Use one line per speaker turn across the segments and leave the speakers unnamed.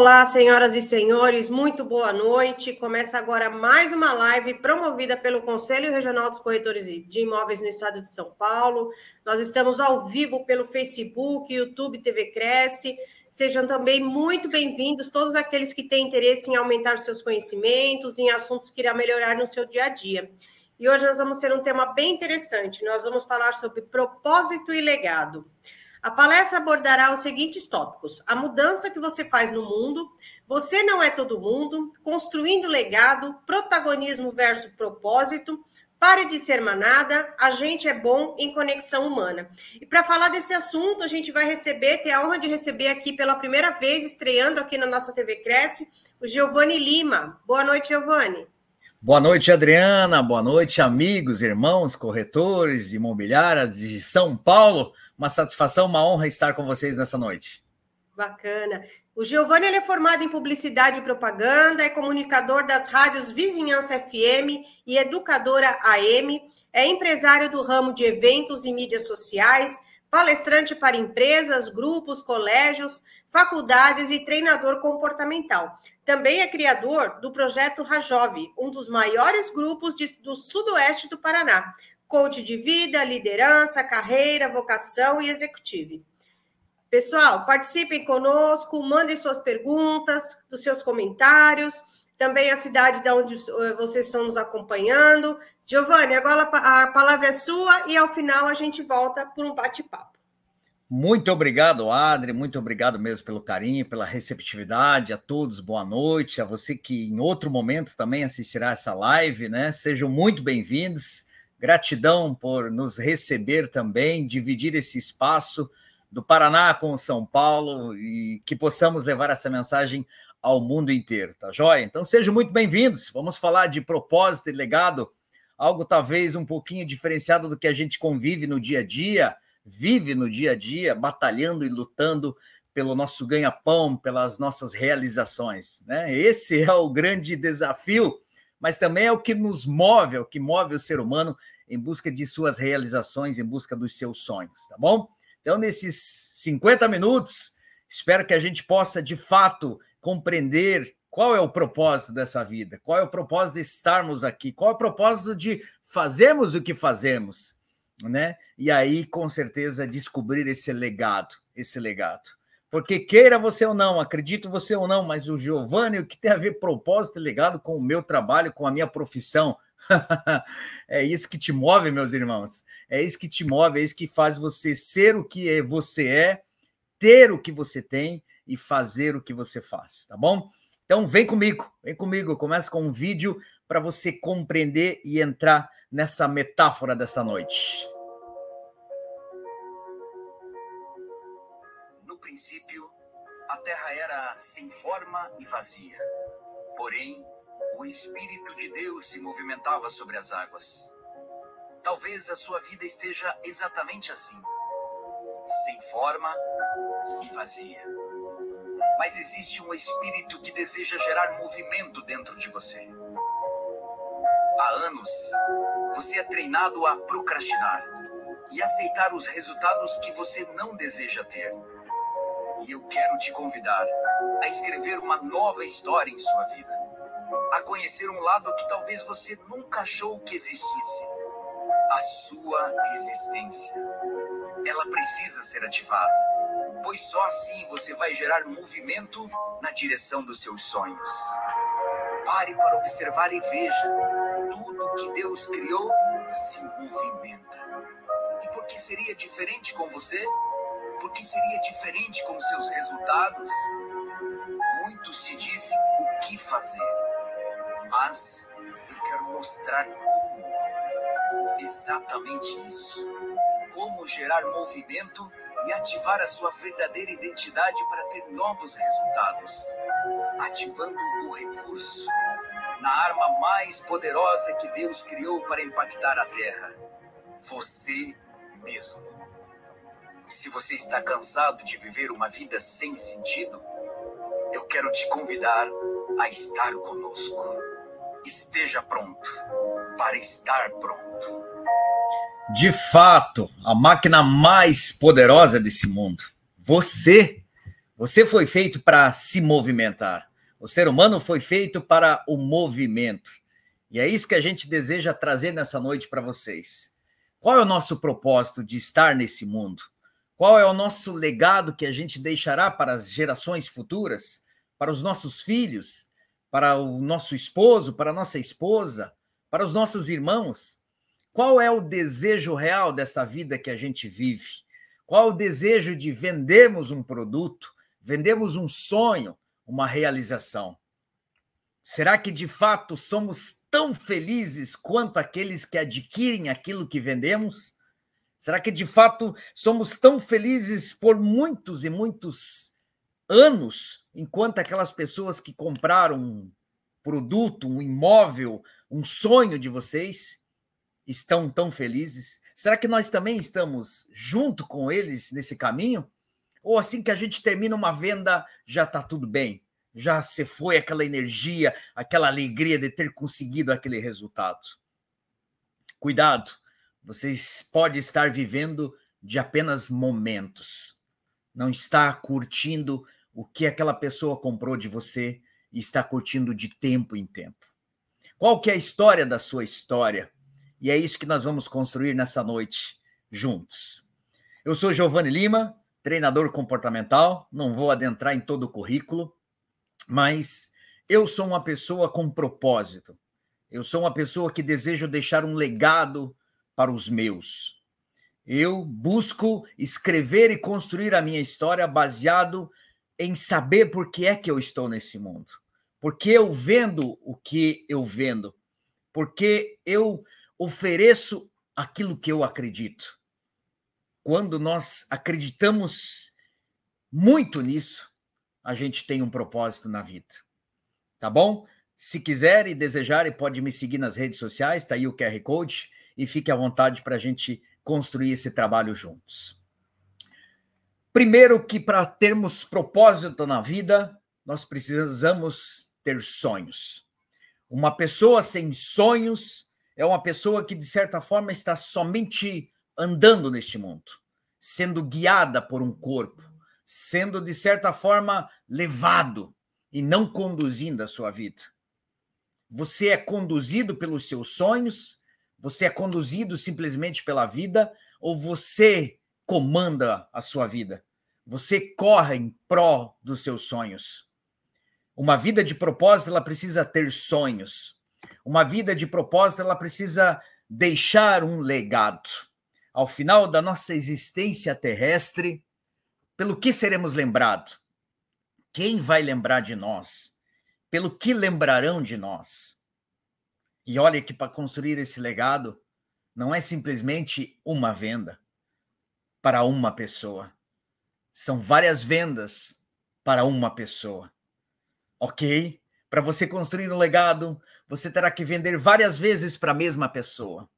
Olá, senhoras e senhores, muito boa noite. Começa agora mais uma live promovida pelo Conselho Regional dos Corretores de Imóveis no Estado de São Paulo. Nós estamos ao vivo pelo Facebook, YouTube, TV Cresce. Sejam também muito bem-vindos todos aqueles que têm interesse em aumentar seus conhecimentos em assuntos que irá melhorar no seu dia a dia. E hoje nós vamos ter um tema bem interessante. Nós vamos falar sobre propósito e legado. A palestra abordará os seguintes tópicos: a mudança que você faz no mundo, você não é todo mundo, construindo legado, protagonismo versus propósito, pare de ser manada, a gente é bom em conexão humana. E para falar desse assunto, a gente vai receber, ter a honra de receber aqui pela primeira vez, estreando aqui na nossa TV Cresce, o Giovanni Lima. Boa noite, Giovanni.
Boa noite, Adriana. Boa noite, amigos, irmãos, corretores de imobiliárias de São Paulo. Uma satisfação, uma honra estar com vocês nessa noite.
Bacana. O Giovanni é formado em publicidade e propaganda, é comunicador das rádios Vizinhança FM e Educadora AM, é empresário do ramo de eventos e mídias sociais, palestrante para empresas, grupos, colégios, faculdades e treinador comportamental. Também é criador do projeto Rajove, um dos maiores grupos de, do sudoeste do Paraná, coach de vida, liderança, carreira, vocação e executivo. Pessoal, participem conosco, mandem suas perguntas, dos seus comentários, também a cidade de onde eh, vocês estão nos acompanhando. Giovanni, agora a palavra é sua e ao final a gente volta por um bate-papo.
Muito obrigado, Adri. Muito obrigado mesmo pelo carinho, pela receptividade. A todos, boa noite. A você que em outro momento também assistirá essa live, né? Sejam muito bem-vindos. Gratidão por nos receber também, dividir esse espaço do Paraná com São Paulo e que possamos levar essa mensagem ao mundo inteiro, tá joia? Então sejam muito bem-vindos. Vamos falar de propósito e legado, algo talvez um pouquinho diferenciado do que a gente convive no dia a dia, vive no dia a dia, batalhando e lutando pelo nosso ganha-pão, pelas nossas realizações, né? Esse é o grande desafio mas também é o que nos move, é o que move o ser humano em busca de suas realizações, em busca dos seus sonhos, tá bom? Então, nesses 50 minutos, espero que a gente possa, de fato, compreender qual é o propósito dessa vida, qual é o propósito de estarmos aqui, qual é o propósito de fazermos o que fazemos, né? E aí, com certeza, descobrir esse legado, esse legado. Porque queira você ou não, acredito você ou não, mas o Giovanni, o que tem a ver propósito ligado com o meu trabalho, com a minha profissão? é isso que te move, meus irmãos. É isso que te move, é isso que faz você ser o que é, você é, ter o que você tem e fazer o que você faz, tá bom? Então vem comigo, vem comigo. Eu começo com um vídeo para você compreender e entrar nessa metáfora desta noite.
Sem forma e vazia. Porém, o Espírito de Deus se movimentava sobre as águas. Talvez a sua vida esteja exatamente assim: sem forma e vazia. Mas existe um espírito que deseja gerar movimento dentro de você. Há anos, você é treinado a procrastinar e aceitar os resultados que você não deseja ter. E eu quero te convidar a escrever uma nova história em sua vida. A conhecer um lado que talvez você nunca achou que existisse. A sua existência. Ela precisa ser ativada, pois só assim você vai gerar movimento na direção dos seus sonhos. Pare para observar e veja. Tudo que Deus criou se movimenta. E por que seria diferente com você? porque seria diferente com seus resultados. Muitos se dizem o que fazer, mas eu quero mostrar como. Exatamente isso. Como gerar movimento e ativar a sua verdadeira identidade para ter novos resultados. Ativando o recurso na arma mais poderosa que Deus criou para impactar a Terra: você mesmo. Se você está cansado de viver uma vida sem sentido, eu quero te convidar a estar conosco. Esteja pronto para estar pronto.
De fato, a máquina mais poderosa desse mundo. Você. Você foi feito para se movimentar. O ser humano foi feito para o movimento. E é isso que a gente deseja trazer nessa noite para vocês. Qual é o nosso propósito de estar nesse mundo? Qual é o nosso legado que a gente deixará para as gerações futuras, para os nossos filhos, para o nosso esposo, para a nossa esposa, para os nossos irmãos? Qual é o desejo real dessa vida que a gente vive? Qual o desejo de vendermos um produto, vendermos um sonho, uma realização? Será que de fato somos tão felizes quanto aqueles que adquirem aquilo que vendemos? Será que de fato somos tão felizes por muitos e muitos anos, enquanto aquelas pessoas que compraram um produto, um imóvel, um sonho de vocês estão tão felizes? Será que nós também estamos junto com eles nesse caminho? Ou assim que a gente termina uma venda, já está tudo bem? Já se foi aquela energia, aquela alegria de ter conseguido aquele resultado? Cuidado, vocês podem estar vivendo de apenas momentos. Não está curtindo o que aquela pessoa comprou de você e está curtindo de tempo em tempo. Qual que é a história da sua história? E é isso que nós vamos construir nessa noite juntos. Eu sou Giovanni Lima, treinador comportamental, não vou adentrar em todo o currículo, mas eu sou uma pessoa com propósito. Eu sou uma pessoa que deseja deixar um legado para os meus. Eu busco escrever e construir a minha história baseado em saber por que é que eu estou nesse mundo. Porque eu vendo o que eu vendo. Porque eu ofereço aquilo que eu acredito. Quando nós acreditamos muito nisso, a gente tem um propósito na vida. Tá bom? Se quiser e desejar, pode me seguir nas redes sociais, tá aí o QR Code e fique à vontade para a gente construir esse trabalho juntos. Primeiro, que para termos propósito na vida, nós precisamos ter sonhos. Uma pessoa sem sonhos é uma pessoa que, de certa forma, está somente andando neste mundo, sendo guiada por um corpo, sendo, de certa forma, levado e não conduzindo a sua vida. Você é conduzido pelos seus sonhos você é conduzido simplesmente pela vida ou você comanda a sua vida? Você corre em pró dos seus sonhos. Uma vida de propósito, ela precisa ter sonhos. Uma vida de propósito, ela precisa deixar um legado. Ao final da nossa existência terrestre, pelo que seremos lembrados? Quem vai lembrar de nós? Pelo que lembrarão de nós? E olha que para construir esse legado não é simplesmente uma venda para uma pessoa. São várias vendas para uma pessoa. Ok? Para você construir um legado, você terá que vender várias vezes para a mesma pessoa.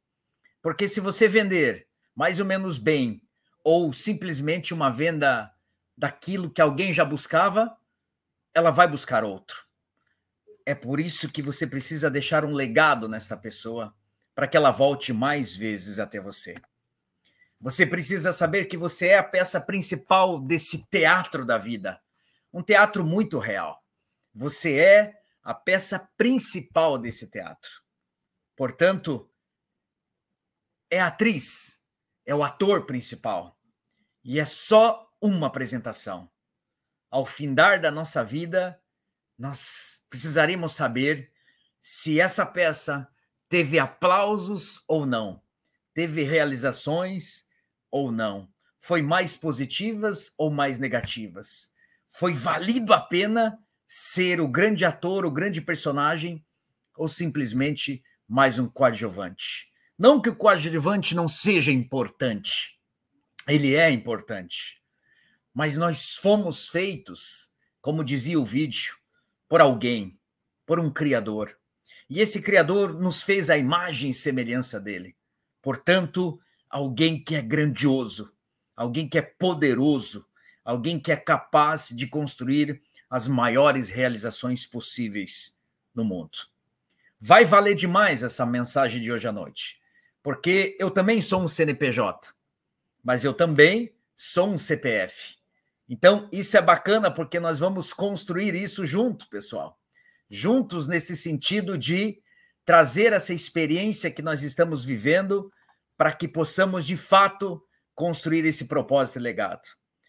Porque se você vender mais ou menos bem, ou simplesmente uma venda daquilo que alguém já buscava, ela vai buscar outro é por isso que você precisa deixar um legado nesta pessoa para que ela volte mais vezes até você. Você precisa saber que você é a peça principal desse teatro da vida, um teatro muito real. Você é a peça principal desse teatro. Portanto, é atriz, é o ator principal. E é só uma apresentação. Ao findar da nossa vida, nós precisaremos saber se essa peça teve aplausos ou não, teve realizações ou não, foi mais positivas ou mais negativas, foi valido a pena ser o grande ator, o grande personagem, ou simplesmente mais um coadjuvante. Não que o coadjuvante não seja importante, ele é importante, mas nós fomos feitos, como dizia o vídeo, por alguém, por um Criador. E esse Criador nos fez a imagem e semelhança dele. Portanto, alguém que é grandioso, alguém que é poderoso, alguém que é capaz de construir as maiores realizações possíveis no mundo. Vai valer demais essa mensagem de hoje à noite, porque eu também sou um CNPJ, mas eu também sou um CPF. Então, isso é bacana porque nós vamos construir isso junto, pessoal. Juntos nesse sentido de trazer essa experiência que nós estamos vivendo para que possamos, de fato, construir esse propósito e legado.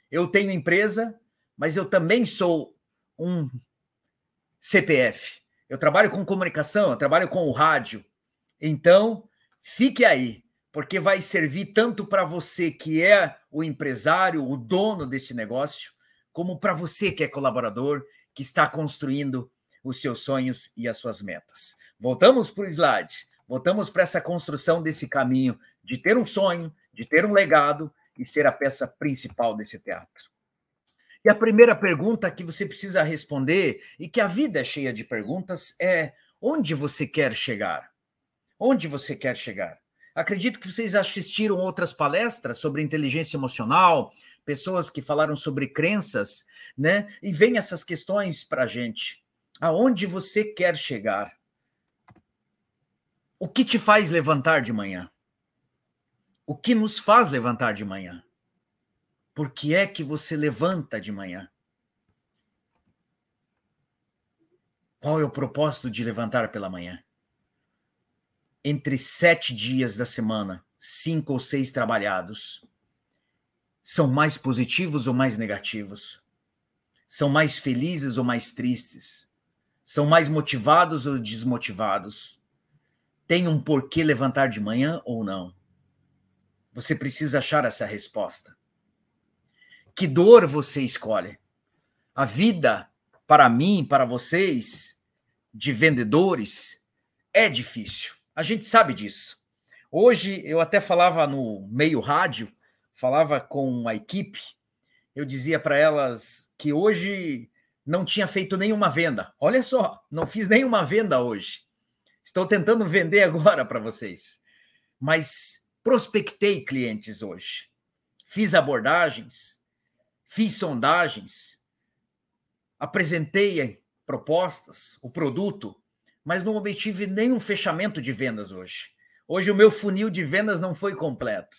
Eu tenho empresa, mas eu também sou um CPF. Eu trabalho com comunicação, eu trabalho com o rádio. Então, fique aí, porque vai servir tanto para você que é o empresário, o dono desse negócio, como para você que é colaborador, que está construindo os seus sonhos e as suas metas. Voltamos para o slide, voltamos para essa construção desse caminho de ter um sonho, de ter um legado e ser a peça principal desse teatro. E a primeira pergunta que você precisa responder, e que a vida é cheia de perguntas, é: onde você quer chegar? Onde você quer chegar? Acredito que vocês assistiram outras palestras sobre inteligência emocional, pessoas que falaram sobre crenças, né? E vem essas questões para a gente. Aonde você quer chegar? O que te faz levantar de manhã? O que nos faz levantar de manhã? Por que é que você levanta de manhã? Qual é o propósito de levantar pela manhã? Entre sete dias da semana, cinco ou seis trabalhados, são mais positivos ou mais negativos? São mais felizes ou mais tristes? São mais motivados ou desmotivados? Tem um porquê levantar de manhã ou não? Você precisa achar essa resposta. Que dor você escolhe? A vida, para mim, para vocês, de vendedores, é difícil. A gente sabe disso. Hoje, eu até falava no meio rádio, falava com a equipe, eu dizia para elas que hoje não tinha feito nenhuma venda. Olha só, não fiz nenhuma venda hoje. Estou tentando vender agora para vocês. Mas prospectei clientes hoje. Fiz abordagens, fiz sondagens, apresentei propostas, o produto, mas não obtive nenhum fechamento de vendas hoje. Hoje o meu funil de vendas não foi completo.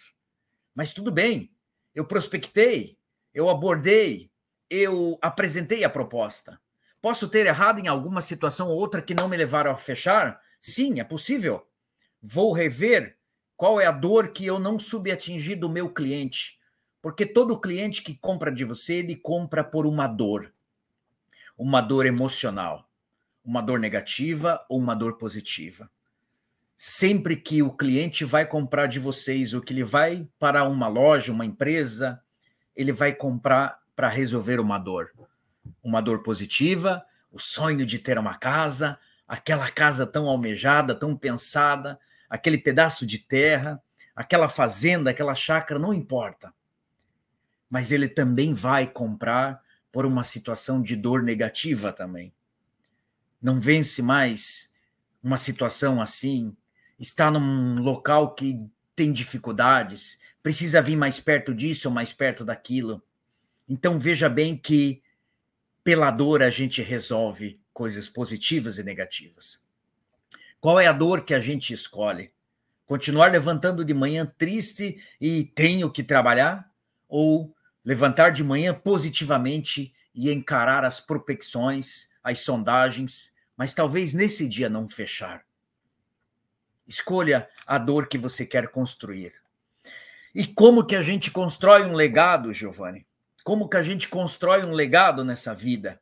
Mas tudo bem, eu prospectei, eu abordei, eu apresentei a proposta. Posso ter errado em alguma situação ou outra que não me levaram a fechar? Sim, é possível. Vou rever qual é a dor que eu não subatingi do meu cliente. Porque todo cliente que compra de você, ele compra por uma dor. Uma dor emocional, uma dor negativa ou uma dor positiva. Sempre que o cliente vai comprar de vocês, ou que ele vai para uma loja, uma empresa, ele vai comprar para resolver uma dor. Uma dor positiva, o sonho de ter uma casa, aquela casa tão almejada, tão pensada, aquele pedaço de terra, aquela fazenda, aquela chácara, não importa mas ele também vai comprar por uma situação de dor negativa também. Não vence mais uma situação assim, está num local que tem dificuldades, precisa vir mais perto disso ou mais perto daquilo. Então veja bem que pela dor a gente resolve coisas positivas e negativas. Qual é a dor que a gente escolhe? Continuar levantando de manhã triste e tenho que trabalhar? Ou levantar de manhã positivamente e encarar as propecções, as sondagens, mas talvez nesse dia não fechar. Escolha a dor que você quer construir. E como que a gente constrói um legado, Giovanni? Como que a gente constrói um legado nessa vida?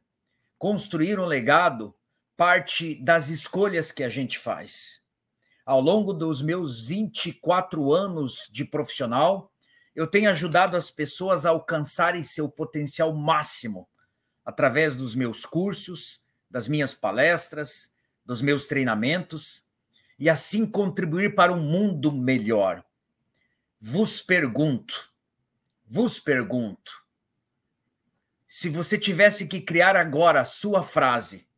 Construir um legado parte das escolhas que a gente faz. Ao longo dos meus 24 anos de profissional, eu tenho ajudado as pessoas a alcançarem seu potencial máximo através dos meus cursos, das minhas palestras, dos meus treinamentos e assim contribuir para um mundo melhor. Vos pergunto, vos pergunto, se você tivesse que criar agora a sua frase,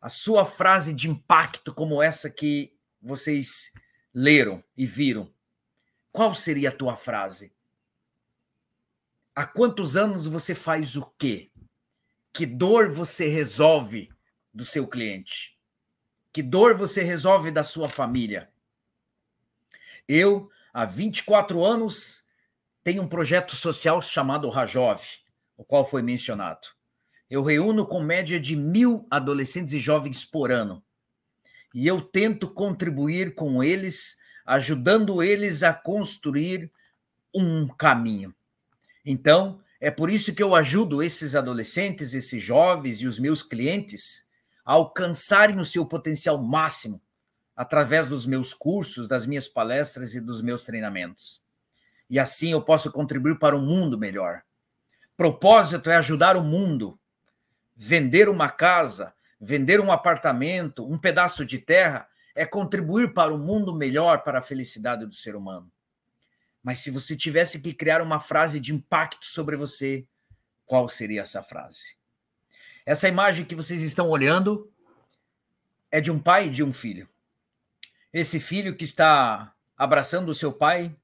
a sua frase de impacto como essa que vocês leram e viram, qual seria a tua frase? Há quantos anos você faz o quê? Que dor você resolve do seu cliente? Que dor você resolve da sua família? Eu, há 24 anos, tenho um projeto social chamado Rajov, o qual foi mencionado. Eu reúno com média de mil adolescentes e jovens por ano. E eu tento contribuir com eles, ajudando eles a construir um caminho. Então, é por isso que eu ajudo esses adolescentes, esses jovens e os meus clientes alcançarem o seu potencial máximo através dos meus cursos, das minhas palestras e dos meus treinamentos. E assim eu posso contribuir para um mundo melhor. Propósito é ajudar o mundo. Vender uma casa, vender um apartamento, um pedaço de terra é contribuir para um mundo melhor, para a felicidade do ser humano. Mas se você tivesse que criar uma frase de impacto sobre você, qual seria essa frase? Essa imagem que vocês estão olhando é de um pai e de um filho. Esse filho que está abraçando o seu pai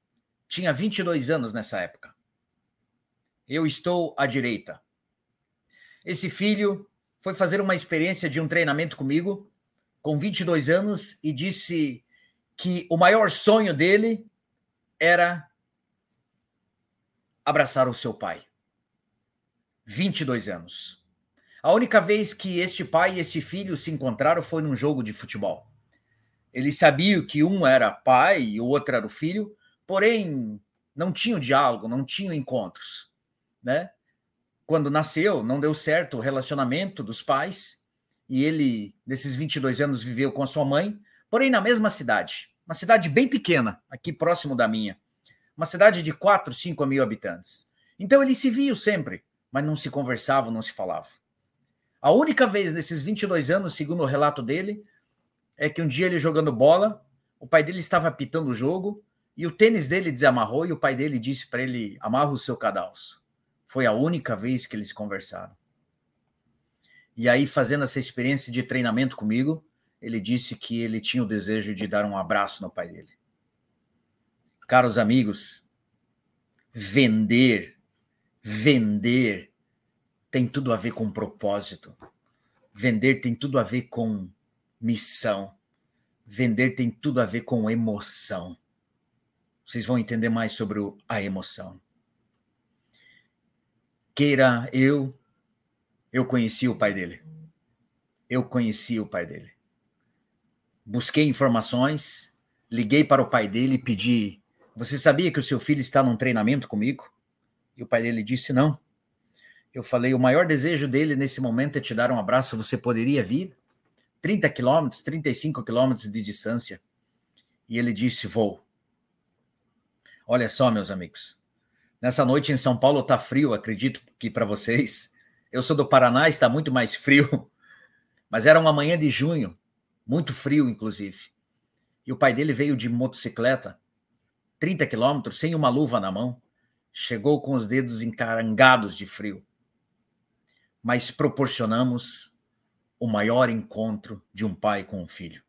tinha 22 anos nessa época. Eu estou à direita. Esse filho foi fazer uma experiência de um treinamento comigo, com 22 anos, e disse que o maior sonho dele era abraçar o seu pai. 22 anos. A única vez que este pai e este filho se encontraram foi num jogo de futebol. Eles sabiam que um era pai e o outro era o filho, porém não tinham diálogo, não tinham encontros, né? Quando nasceu, não deu certo o relacionamento dos pais e ele, nesses 22 anos, viveu com a sua mãe, porém na mesma cidade, uma cidade bem pequena, aqui próximo da minha uma cidade de 4, 5 mil habitantes. Então eles se viam sempre, mas não se conversavam, não se falavam. A única vez nesses 22 anos, segundo o relato dele, é que um dia ele jogando bola, o pai dele estava apitando o jogo e o tênis dele desamarrou e o pai dele disse para ele: amarra o seu cadalço. Foi a única vez que eles conversaram. E aí, fazendo essa experiência de treinamento comigo, ele disse que ele tinha o desejo de dar um abraço no pai dele. Caros amigos, vender, vender tem tudo a ver com propósito. Vender tem tudo a ver com missão. Vender tem tudo a ver com emoção. Vocês vão entender mais sobre a emoção. Queira eu, eu conheci o pai dele. Eu conheci o pai dele. Busquei informações, liguei para o pai dele e pedi você sabia que o seu filho está num treinamento comigo? E o pai dele disse: Não. Eu falei: O maior desejo dele nesse momento é te dar um abraço. Você poderia vir? 30 quilômetros, 35 quilômetros de distância. E ele disse: Vou. Olha só, meus amigos. Nessa noite em São Paulo está frio, acredito que para vocês. Eu sou do Paraná, está muito mais frio. Mas era uma manhã de junho, muito frio, inclusive. E o pai dele veio de motocicleta 30 quilômetros sem uma luva na mão, chegou com os dedos encarangados de frio. Mas proporcionamos o maior encontro de um pai com um filho.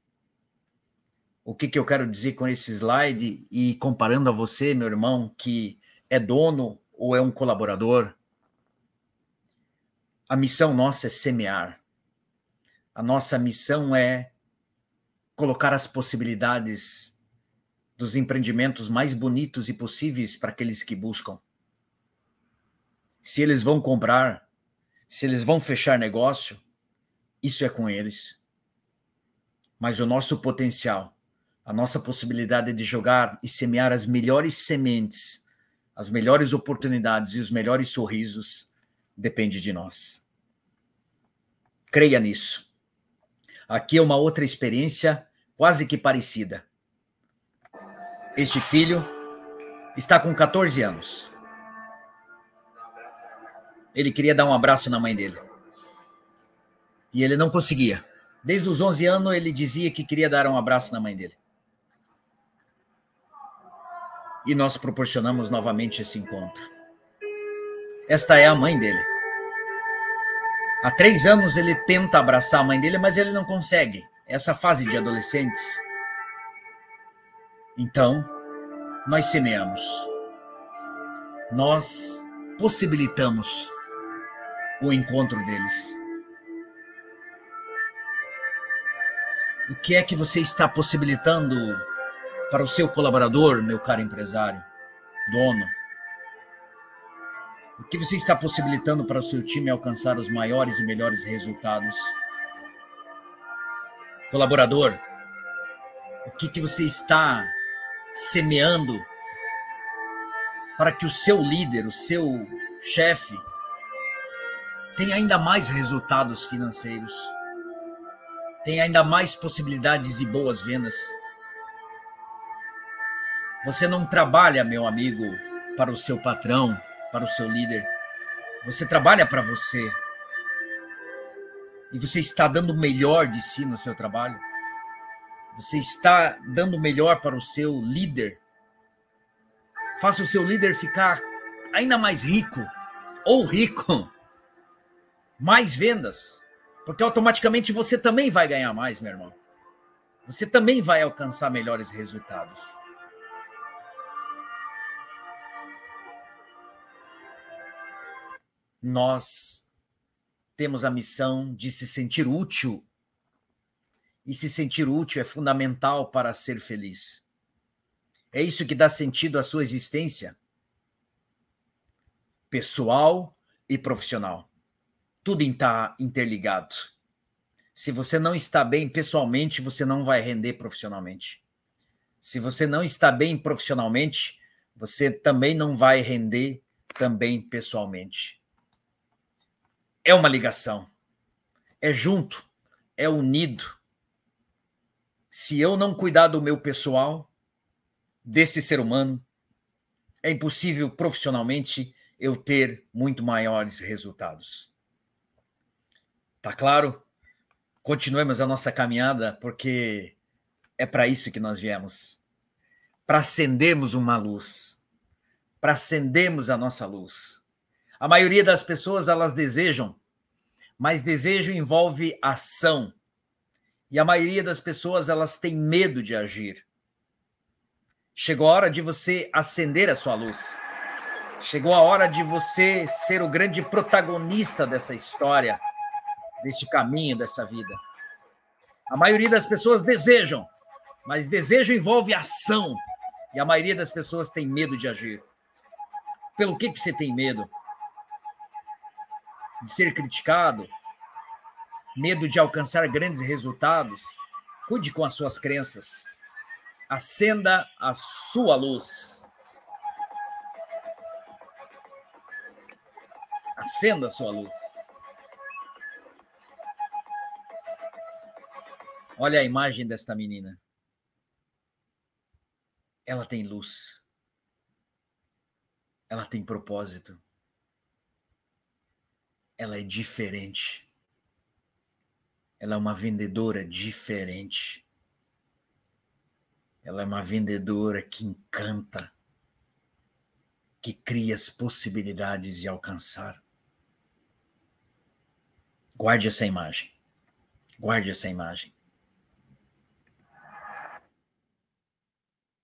O que, que eu quero dizer com esse slide e comparando a você, meu irmão, que é dono ou é um colaborador? A missão nossa é semear. A nossa missão é colocar as possibilidades dos empreendimentos mais bonitos e possíveis para aqueles que buscam. Se eles vão comprar, se eles vão fechar negócio, isso é com eles. Mas o nosso potencial, a nossa possibilidade de jogar e semear as melhores sementes, as melhores oportunidades e os melhores sorrisos depende de nós. Creia nisso. Aqui é uma outra experiência quase que parecida. Este filho está com 14 anos. Ele queria dar um abraço na mãe dele. E ele não conseguia. Desde os 11 anos ele dizia que queria dar um abraço na mãe dele. E nós proporcionamos novamente esse encontro. Esta é a mãe dele. Há três anos ele tenta abraçar a mãe dele, mas ele não consegue. Essa fase de adolescentes então, nós semeamos. Nós possibilitamos o encontro deles? O que é que você está possibilitando para o seu colaborador, meu caro empresário, dono? O que você está possibilitando para o seu time alcançar os maiores e melhores resultados? Colaborador, o que, que você está semeando para que o seu líder, o seu chefe, tenha ainda mais resultados financeiros, tenha ainda mais possibilidades de boas vendas? Você não trabalha, meu amigo, para o seu patrão, para o seu líder. Você trabalha para você. E você está dando o melhor de si no seu trabalho. Você está dando o melhor para o seu líder. Faça o seu líder ficar ainda mais rico ou rico. Mais vendas. Porque automaticamente você também vai ganhar mais, meu irmão. Você também vai alcançar melhores resultados. Nós temos a missão de se sentir útil e se sentir útil é fundamental para ser feliz. É isso que dá sentido à sua existência pessoal e profissional. Tudo está interligado. Se você não está bem pessoalmente, você não vai render profissionalmente. Se você não está bem profissionalmente, você também não vai render também pessoalmente. É uma ligação. É junto, é unido se eu não cuidar do meu pessoal, desse ser humano, é impossível profissionalmente eu ter muito maiores resultados. Tá claro? Continuemos a nossa caminhada, porque é para isso que nós viemos para acendermos uma luz, para acendermos a nossa luz. A maioria das pessoas elas desejam, mas desejo envolve ação e a maioria das pessoas elas têm medo de agir. Chegou a hora de você acender a sua luz. Chegou a hora de você ser o grande protagonista dessa história, deste caminho, dessa vida. A maioria das pessoas desejam, mas desejo envolve ação. E a maioria das pessoas tem medo de agir. Pelo que, que você tem medo? De ser criticado? medo de alcançar grandes resultados, cuide com as suas crenças. Acenda a sua luz. Acenda a sua luz. Olha a imagem desta menina. Ela tem luz. Ela tem propósito. Ela é diferente. Ela é uma vendedora diferente. Ela é uma vendedora que encanta, que cria as possibilidades de alcançar. Guarde essa imagem. Guarde essa imagem.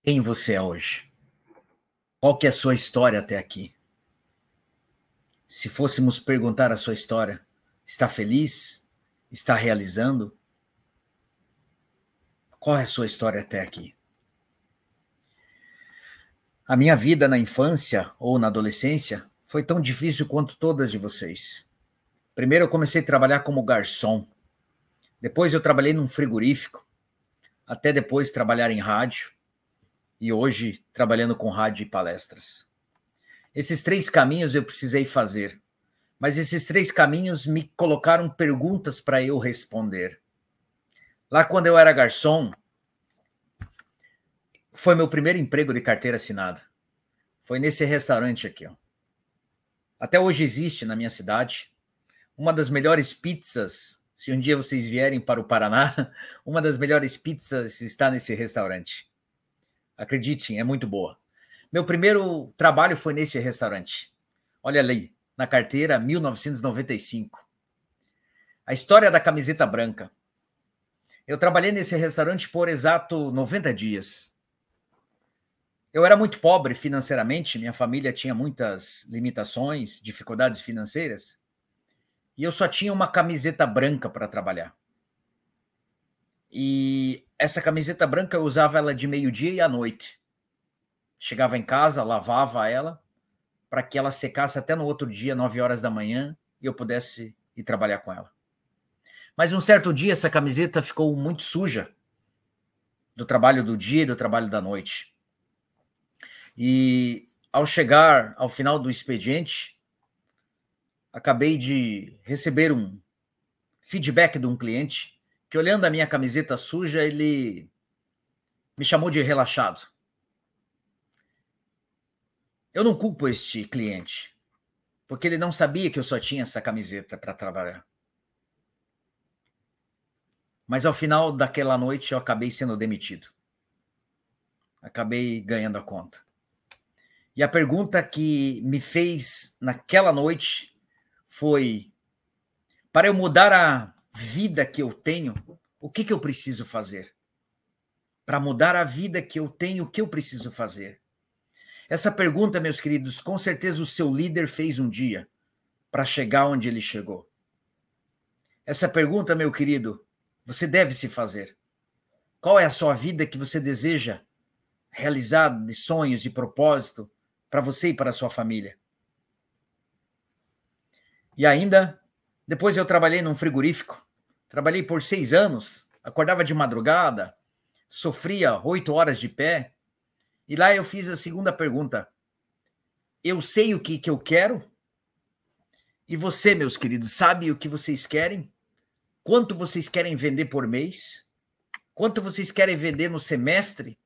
Quem você é hoje? Qual que é a sua história até aqui? Se fôssemos perguntar a sua história, está feliz? está realizando? Qual é a sua história até aqui? A minha vida na infância ou na adolescência foi tão difícil quanto todas de vocês. Primeiro eu comecei a trabalhar como garçom. Depois eu trabalhei num frigorífico. Até depois trabalhar em rádio. E hoje trabalhando com rádio e palestras. Esses três caminhos eu precisei fazer mas esses três caminhos me colocaram perguntas para eu responder. Lá quando eu era garçom, foi meu primeiro emprego de carteira assinada. Foi nesse restaurante aqui, ó. Até hoje existe na minha cidade uma das melhores pizzas. Se um dia vocês vierem para o Paraná, uma das melhores pizzas está nesse restaurante. Acreditem, é muito boa. Meu primeiro trabalho foi nesse restaurante. Olha ali, na carteira 1995. A história da camiseta branca. Eu trabalhei nesse restaurante por exato 90 dias. Eu era muito pobre financeiramente, minha família tinha muitas limitações, dificuldades financeiras, e eu só tinha uma camiseta branca para trabalhar. E essa camiseta branca eu usava ela de meio-dia e à noite. Chegava em casa, lavava ela, para que ela secasse até no outro dia, 9 horas da manhã, e eu pudesse ir trabalhar com ela. Mas um certo dia essa camiseta ficou muito suja do trabalho do dia e do trabalho da noite. E ao chegar ao final do expediente, acabei de receber um feedback de um cliente que, olhando a minha camiseta suja, ele me chamou de relaxado. Eu não culpo este cliente, porque ele não sabia que eu só tinha essa camiseta para trabalhar. Mas ao final daquela noite eu acabei sendo demitido. Acabei ganhando a conta. E a pergunta que me fez naquela noite foi: para eu mudar a vida que eu tenho, o que, que eu preciso fazer? Para mudar a vida que eu tenho, o que eu preciso fazer? Essa pergunta, meus queridos, com certeza o seu líder fez um dia para chegar onde ele chegou. Essa pergunta, meu querido, você deve se fazer. Qual é a sua vida que você deseja realizar de sonhos, de propósito para você e para a sua família? E ainda, depois eu trabalhei num frigorífico. Trabalhei por seis anos, acordava de madrugada, sofria oito horas de pé, e lá eu fiz a segunda pergunta. Eu sei o que, que eu quero? E você, meus queridos, sabe o que vocês querem? Quanto vocês querem vender por mês? Quanto vocês querem vender no semestre?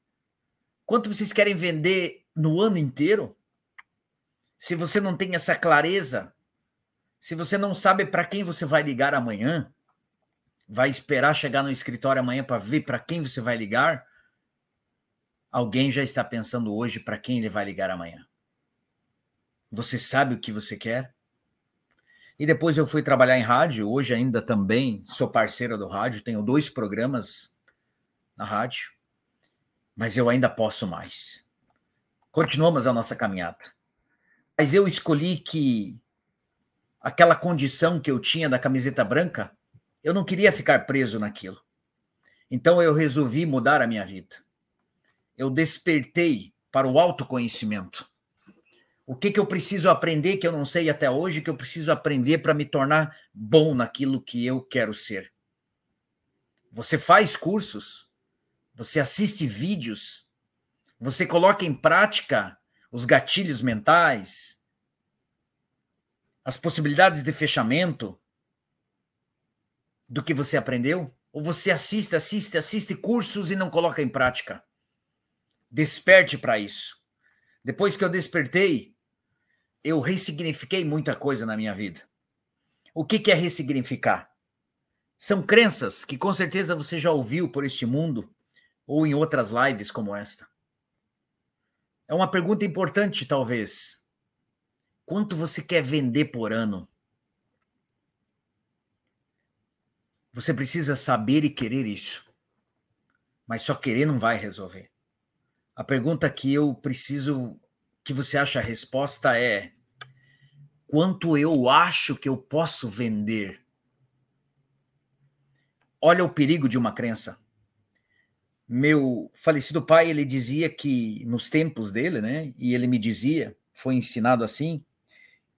Quanto vocês querem vender no ano inteiro? Se você não tem essa clareza, se você não sabe para quem você vai ligar amanhã, vai esperar chegar no escritório amanhã para ver para quem você vai ligar, Alguém já está pensando hoje para quem ele vai ligar amanhã. Você sabe o que você quer? E depois eu fui trabalhar em rádio. Hoje ainda também sou parceira do rádio. Tenho dois programas na rádio. Mas eu ainda posso mais. Continuamos a nossa caminhada. Mas eu escolhi que aquela condição que eu tinha da camiseta branca, eu não queria ficar preso naquilo. Então eu resolvi mudar a minha vida eu despertei para o autoconhecimento. O que, que eu preciso aprender que eu não sei até hoje, que eu preciso aprender para me tornar bom naquilo que eu quero ser? Você faz cursos, você assiste vídeos, você coloca em prática os gatilhos mentais, as possibilidades de fechamento do que você aprendeu? Ou você assiste, assiste, assiste cursos e não coloca em prática? Desperte para isso. Depois que eu despertei, eu ressignifiquei muita coisa na minha vida. O que, é ressignificar? São crenças que com certeza você já ouviu por este mundo ou em outras lives como esta. É uma pergunta importante, talvez. Quanto você quer vender por ano? Você precisa saber e querer isso. Mas só querer não vai resolver. A pergunta que eu preciso que você acha a resposta é: quanto eu acho que eu posso vender? Olha o perigo de uma crença. Meu falecido pai, ele dizia que nos tempos dele, né, e ele me dizia, foi ensinado assim,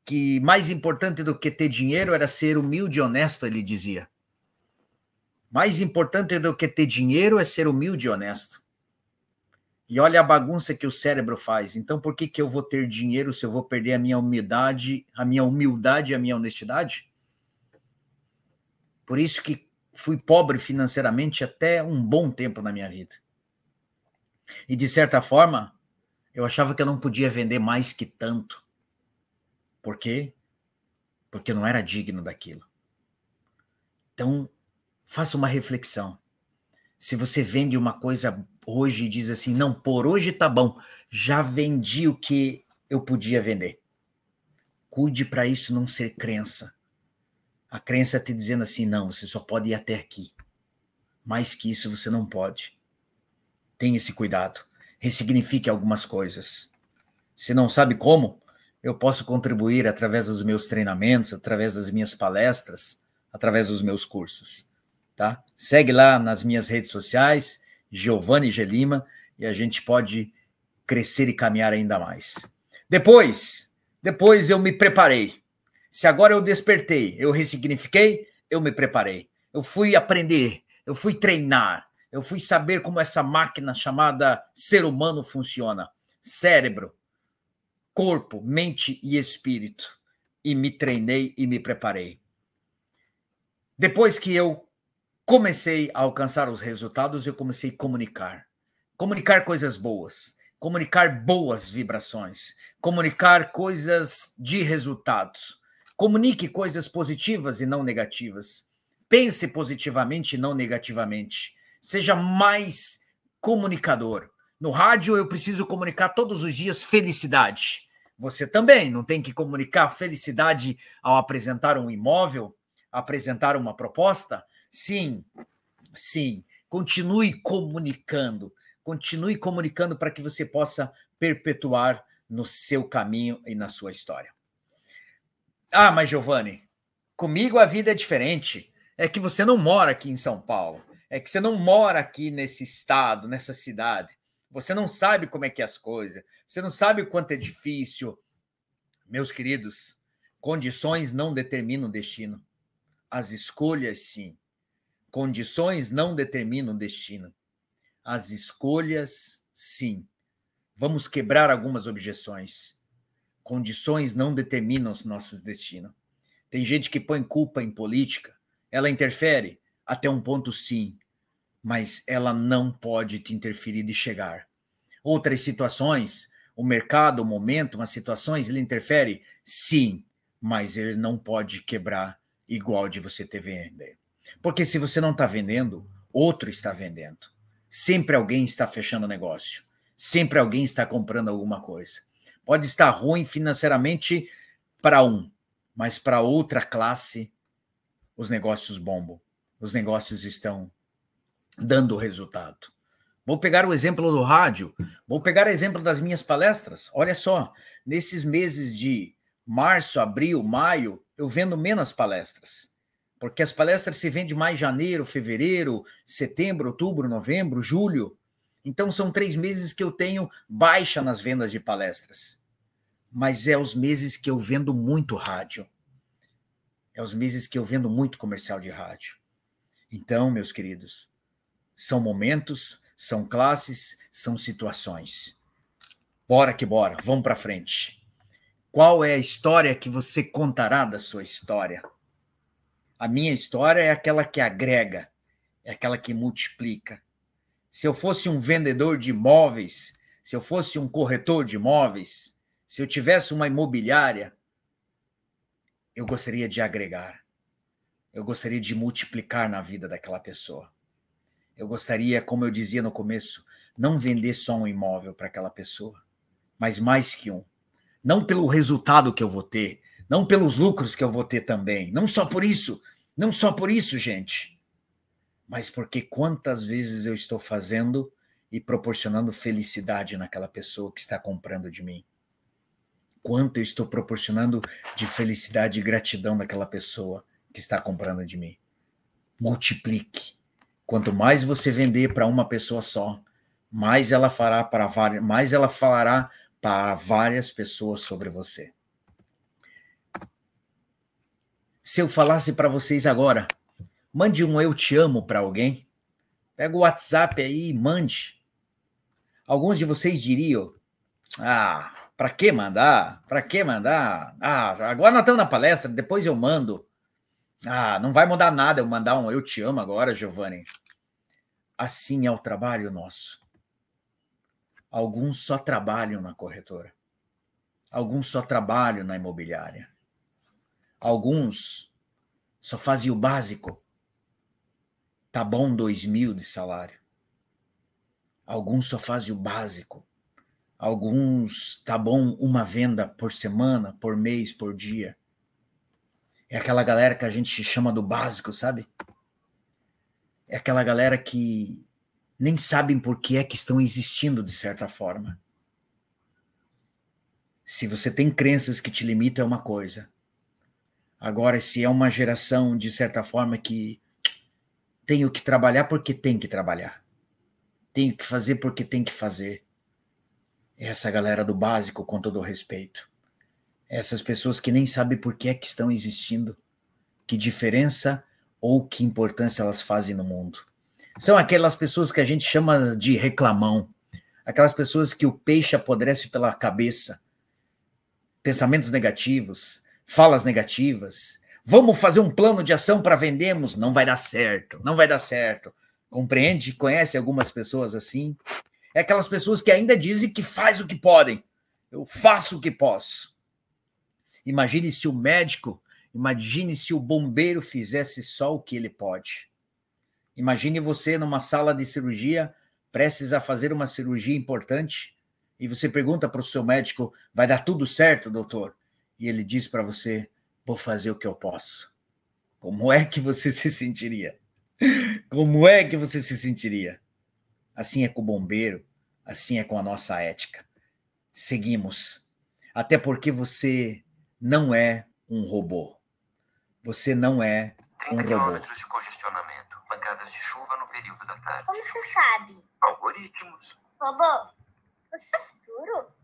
que mais importante do que ter dinheiro era ser humilde e honesto, ele dizia. Mais importante do que ter dinheiro é ser humilde e honesto. E olha a bagunça que o cérebro faz. Então, por que, que eu vou ter dinheiro se eu vou perder a minha humildade, a minha humildade e a minha honestidade? Por isso que fui pobre financeiramente até um bom tempo na minha vida. E de certa forma, eu achava que eu não podia vender mais que tanto. Por quê? Porque eu não era digno daquilo. Então, faça uma reflexão. Se você vende uma coisa hoje diz assim: não, por hoje tá bom, já vendi o que eu podia vender. Cuide para isso não ser crença. A crença te dizendo assim: não, você só pode ir até aqui. Mais que isso você não pode. Tenha esse cuidado. ressignifique algumas coisas. Se não sabe como, eu posso contribuir através dos meus treinamentos, através das minhas palestras, através dos meus cursos, tá? Segue lá nas minhas redes sociais, Giovanni Gelima, e a gente pode crescer e caminhar ainda mais. Depois, depois eu me preparei. Se agora eu despertei, eu ressignifiquei, eu me preparei. Eu fui aprender, eu fui treinar, eu fui saber como essa máquina chamada ser humano funciona. Cérebro, corpo, mente e espírito. E me treinei e me preparei. Depois que eu comecei a alcançar os resultados, eu comecei a comunicar. Comunicar coisas boas, comunicar boas vibrações, comunicar coisas de resultados. Comunique coisas positivas e não negativas. Pense positivamente e não negativamente. Seja mais comunicador. No rádio, eu preciso comunicar todos os dias felicidade. Você também não tem que comunicar felicidade ao apresentar um imóvel, apresentar uma proposta? Sim, sim. Continue comunicando. Continue comunicando para que você possa perpetuar no seu caminho e na sua história. Ah, mas Giovanni, comigo a vida é diferente. É que você não mora aqui em São Paulo. É que você não mora aqui nesse estado, nessa cidade. Você não sabe como é que é as coisas. Você não sabe o quanto é difícil. Meus queridos, condições não determinam o destino. As escolhas, sim. Condições não determinam destino. As escolhas, sim. Vamos quebrar algumas objeções. Condições não determinam os nossos destinos. Tem gente que põe culpa em política. Ela interfere? Até um ponto, sim mas ela não pode te interferir de chegar. Outras situações, o mercado, o momento, umas situações, ele interfere? Sim, mas ele não pode quebrar igual de você ter vender. Porque se você não está vendendo, outro está vendendo. Sempre alguém está fechando negócio. Sempre alguém está comprando alguma coisa. Pode estar ruim financeiramente para um, mas para outra classe, os negócios bombam. Os negócios estão dando resultado. Vou pegar o exemplo do rádio, vou pegar o exemplo das minhas palestras. Olha só, nesses meses de março, abril, maio, eu vendo menos palestras. Porque as palestras se vendem mais janeiro, fevereiro, setembro, outubro, novembro, julho. Então são três meses que eu tenho baixa nas vendas de palestras. Mas é os meses que eu vendo muito rádio. É os meses que eu vendo muito comercial de rádio. Então, meus queridos, são momentos, são classes, são situações. Bora que bora, vamos para frente. Qual é a história que você contará da sua história? A minha história é aquela que agrega, é aquela que multiplica. Se eu fosse um vendedor de imóveis, se eu fosse um corretor de imóveis, se eu tivesse uma imobiliária, eu gostaria de agregar. Eu gostaria de multiplicar na vida daquela pessoa. Eu gostaria, como eu dizia no começo, não vender só um imóvel para aquela pessoa, mas mais que um. Não pelo resultado que eu vou ter, não pelos lucros que eu vou ter também, não só por isso, não só por isso, gente, mas porque quantas vezes eu estou fazendo e proporcionando felicidade naquela pessoa que está comprando de mim. Quanto eu estou proporcionando de felicidade e gratidão naquela pessoa que está comprando de mim. Multiplique Quanto mais você vender para uma pessoa só, mais ela fará para várias, mais ela falará para várias pessoas sobre você. Se eu falasse para vocês agora, mande um eu te amo para alguém. Pega o WhatsApp aí e mande. Alguns de vocês diriam: "Ah, para que mandar? Para que mandar? Ah, agora nós estamos na palestra, depois eu mando." Ah, não vai mudar nada eu mandar um eu te amo agora, Giovanni. Assim é o trabalho nosso. Alguns só trabalham na corretora. Alguns só trabalham na imobiliária. Alguns só fazem o básico. Tá bom dois mil de salário. Alguns só fazem o básico. Alguns tá bom uma venda por semana, por mês, por dia. É aquela galera que a gente chama do básico, sabe? É aquela galera que nem sabem por que é que estão existindo de certa forma. Se você tem crenças que te limitam é uma coisa. Agora, se é uma geração, de certa forma, que tenho que trabalhar porque tem que trabalhar. Tenho que fazer porque tem que fazer. Essa galera do básico, com todo o respeito. Essas pessoas que nem sabem por que é que estão existindo. Que diferença ou que importância elas fazem no mundo. São aquelas pessoas que a gente chama de reclamão. Aquelas pessoas que o peixe apodrece pela cabeça pensamentos negativos, falas negativas. Vamos fazer um plano de ação para vendermos? Não vai dar certo, não vai dar certo. Compreende? Conhece algumas pessoas assim? É aquelas pessoas que ainda dizem que faz o que podem. Eu faço o que posso. Imagine se o médico, imagine se o bombeiro fizesse só o que ele pode. Imagine você numa sala de cirurgia, prestes a fazer uma cirurgia importante, e você pergunta para o seu médico: vai dar tudo certo, doutor? E ele diz para você: vou fazer o que eu posso. Como é que você se sentiria? Como é que você se sentiria? Assim é com o bombeiro, assim é com a nossa ética. Seguimos. Até porque você não é um robô. Você não é um robô.
de congestionamento, pancadas de chuva no período da tarde.
Como você sabe?
Algoritmos.
Robô, você é futuro?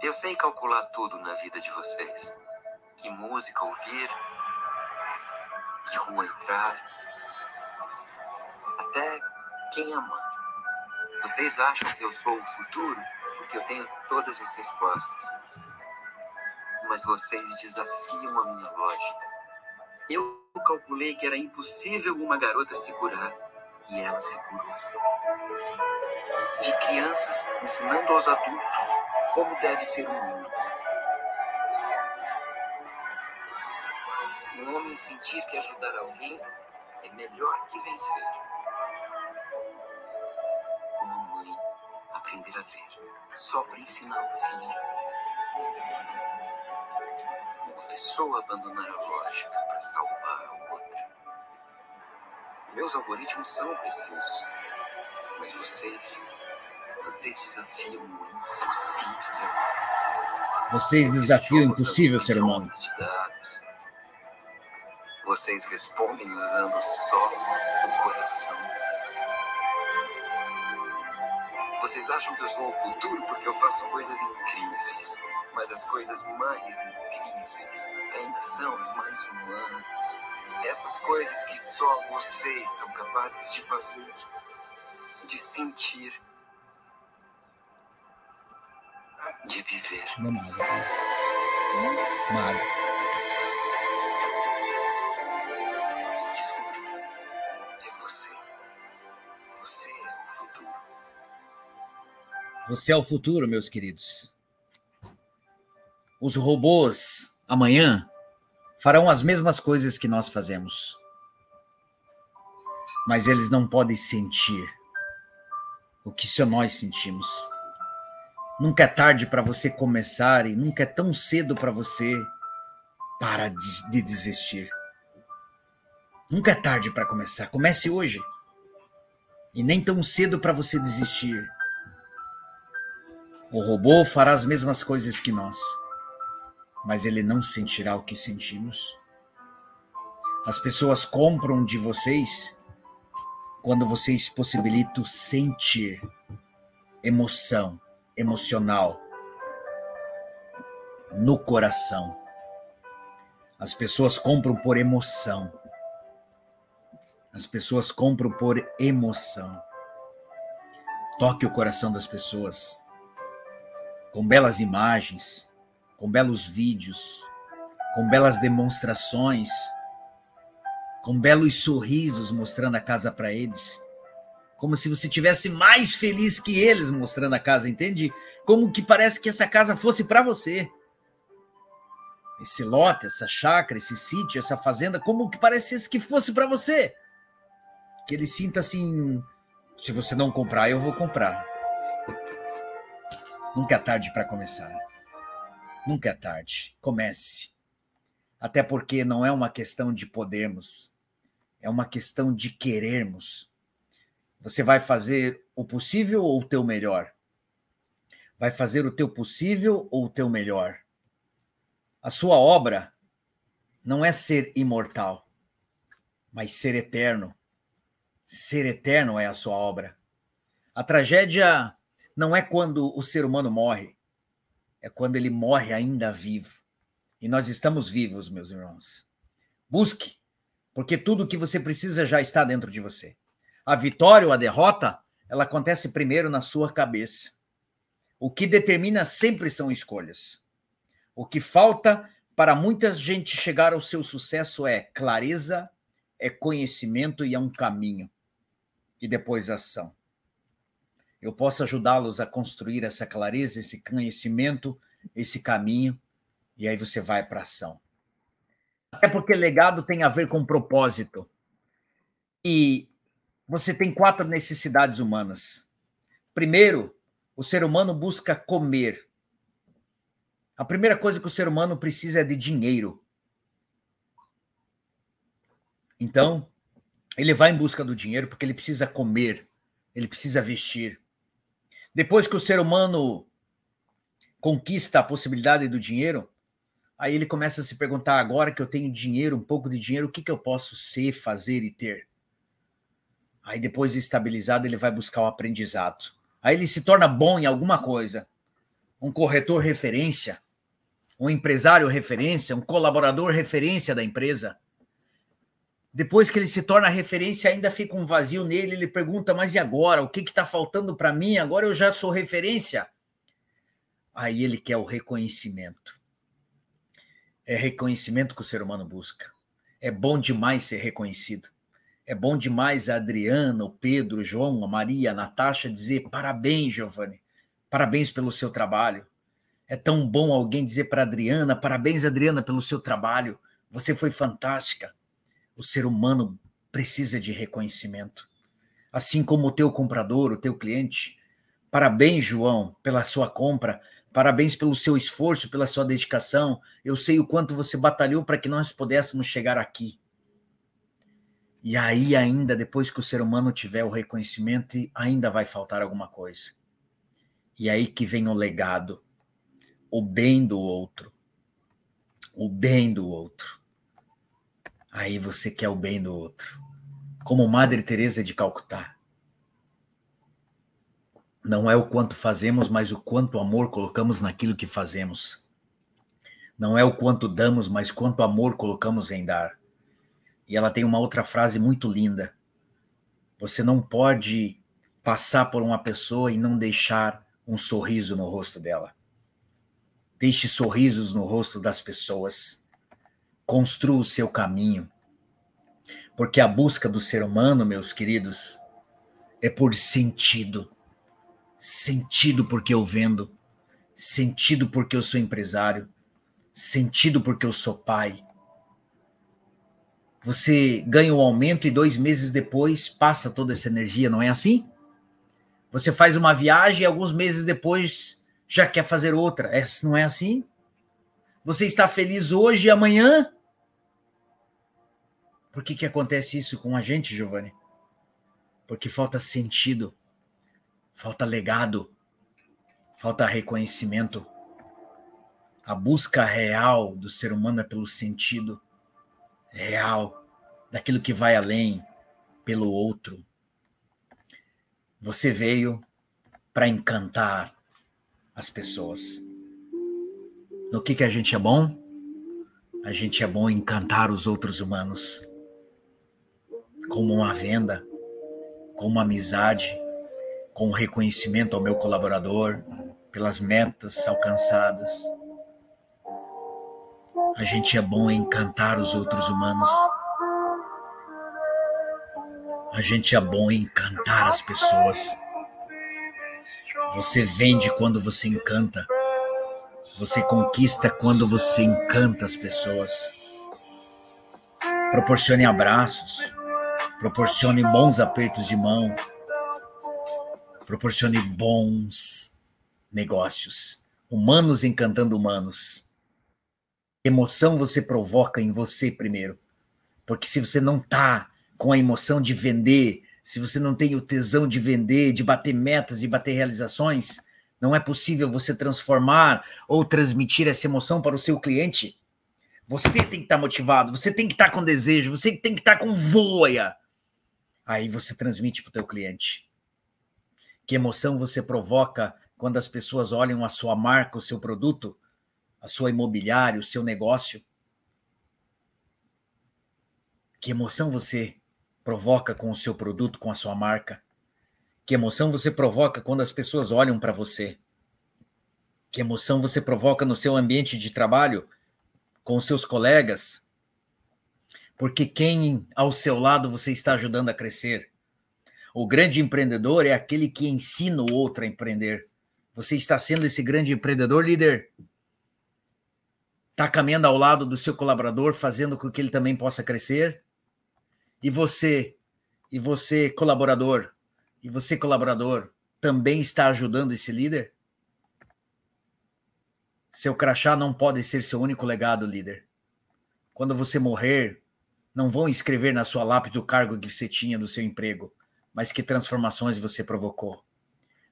Eu sei calcular tudo na vida de vocês. Que música ouvir, que rua entrar, até quem amar. Vocês acham que eu sou o futuro porque eu tenho todas as respostas. Mas vocês desafiam a minha lógica. Eu calculei que era impossível uma garota segurar e ela se curou. Vi crianças ensinando aos adultos como deve ser o mundo. Um homem sentir que ajudar alguém é melhor que vencer. Uma mãe aprender a ler só para ensinar o filho. Uma pessoa abandonar a lógica para salvar a outra. Meus algoritmos são precisos. Mas vocês. Vocês desafiam o impossível.
Vocês desafiam o impossível, ser humano.
Vocês respondem usando só o coração. Vocês acham que eu sou o futuro porque eu faço coisas incríveis. Mas as coisas mais incríveis ainda são as mais humanas. Essas coisas que só vocês são capazes de fazer, de sentir, de viver.
Não nada. Nada.
Descobrir. É você. Você é o futuro.
Você é o futuro, meus queridos. Os robôs amanhã farão as mesmas coisas que nós fazemos. Mas eles não podem sentir o que só nós sentimos. Nunca é tarde para você começar e nunca é tão cedo para você parar de, de, desistir. Nunca é tarde para começar. Comece hoje. E nem tão cedo para você desistir. O robô fará as mesmas coisas que nós mas ele não sentirá o que sentimos. As pessoas compram de vocês quando vocês possibilitam sentir emoção, emocional no coração. As pessoas compram por emoção. As pessoas compram por emoção. Toque o coração das pessoas com belas imagens, com belos vídeos, com belas demonstrações, com belos sorrisos mostrando a casa para eles. Como se você tivesse mais feliz que eles mostrando a casa, entende? Como que parece que essa casa fosse para você. Esse lote, essa chácara, esse sítio, essa fazenda, como que parecesse que fosse para você. Que ele sinta assim, se você não comprar, eu vou comprar. Nunca é tarde para começar. Nunca é tarde. Comece. Até porque não é uma questão de podermos, é uma questão de querermos. Você vai fazer o possível ou o teu melhor? Vai fazer o teu possível ou o teu melhor? A sua obra não é ser imortal, mas ser eterno. Ser eterno é a sua obra. A tragédia não é quando o ser humano morre, é quando ele morre ainda vivo. E nós estamos vivos, meus irmãos. Busque, porque tudo o que você precisa já está dentro de você. A vitória ou a derrota, ela acontece primeiro na sua cabeça. O que determina sempre são escolhas. O que falta para muita gente chegar ao seu sucesso é clareza, é conhecimento e é um caminho. E depois ação. Eu posso ajudá-los a construir essa clareza, esse conhecimento, esse caminho, e aí você vai para ação. Até porque legado tem a ver com propósito. E você tem quatro necessidades humanas. Primeiro, o ser humano busca comer. A primeira coisa que o ser humano precisa é de dinheiro. Então, ele vai em busca do dinheiro porque ele precisa comer, ele precisa vestir. Depois que o ser humano conquista a possibilidade do dinheiro, aí ele começa a se perguntar: agora que eu tenho dinheiro, um pouco de dinheiro, o que, que eu posso ser, fazer e ter? Aí depois de estabilizado, ele vai buscar o aprendizado. Aí ele se torna bom em alguma coisa. Um corretor referência, um empresário referência, um colaborador referência da empresa. Depois que ele se torna referência, ainda fica um vazio nele. Ele pergunta: Mas e agora? O que está faltando para mim? Agora eu já sou referência. Aí ele quer o reconhecimento. É reconhecimento que o ser humano busca. É bom demais ser reconhecido. É bom demais a Adriana, o Pedro, o João, a Maria, a Natasha dizer parabéns, Giovanni. Parabéns pelo seu trabalho. É tão bom alguém dizer para Adriana: parabéns, Adriana, pelo seu trabalho. Você foi fantástica. O ser humano precisa de reconhecimento. Assim como o teu comprador, o teu cliente. Parabéns, João, pela sua compra. Parabéns pelo seu esforço, pela sua dedicação. Eu sei o quanto você batalhou para que nós pudéssemos chegar aqui. E aí, ainda depois que o ser humano tiver o reconhecimento, ainda vai faltar alguma coisa. E aí que vem o legado o bem do outro. O bem do outro. Aí você quer o bem do outro. Como Madre Teresa de Calcutá. Não é o quanto fazemos, mas o quanto amor colocamos naquilo que fazemos. Não é o quanto damos, mas quanto amor colocamos em dar. E ela tem uma outra frase muito linda. Você não pode passar por uma pessoa e não deixar um sorriso no rosto dela. Deixe sorrisos no rosto das pessoas. Construa o seu caminho. Porque a busca do ser humano, meus queridos, é por sentido. Sentido porque eu vendo, sentido porque eu sou empresário, sentido porque eu sou pai. Você ganha um aumento e dois meses depois passa toda essa energia, não é assim? Você faz uma viagem e alguns meses depois já quer fazer outra. É, não é assim? Você está feliz hoje e amanhã? Por que, que acontece isso com a gente, Giovanni? Porque falta sentido, falta legado, falta reconhecimento. A busca real do ser humano é pelo sentido real, daquilo que vai além, pelo outro. Você veio para encantar, as pessoas. No que, que a gente é bom? A gente é bom encantar os outros humanos. Como uma venda, com uma amizade, com um reconhecimento ao meu colaborador, pelas metas alcançadas. A gente é bom em encantar os outros humanos. A gente é bom em encantar as pessoas. Você vende quando você encanta. Você conquista quando você encanta as pessoas. Proporcione abraços. Proporcione bons apertos de mão. Proporcione bons negócios. Humanos encantando humanos. Emoção você provoca em você primeiro. Porque se você não está com a emoção de vender, se você não tem o tesão de vender, de bater metas, de bater realizações, não é possível você transformar ou transmitir essa emoção para o seu cliente. Você tem que estar motivado, você tem que estar com desejo, você tem que estar com voia. Aí você transmite para o teu cliente. Que emoção você provoca quando as pessoas olham a sua marca, o seu produto, a sua imobiliária, o seu negócio? Que emoção você provoca com o seu produto, com a sua marca? Que emoção você provoca quando as pessoas olham para você? Que emoção você provoca no seu ambiente de trabalho, com seus colegas? Porque quem ao seu lado você está ajudando a crescer? O grande empreendedor é aquele que ensina o outro a empreender. Você está sendo esse grande empreendedor líder? Está caminhando ao lado do seu colaborador, fazendo com que ele também possa crescer? E você, e você, colaborador, e você, colaborador, também está ajudando esse líder? Seu crachá não pode ser seu único legado, líder. Quando você morrer, não vão escrever na sua lápide o cargo que você tinha no seu emprego, mas que transformações você provocou.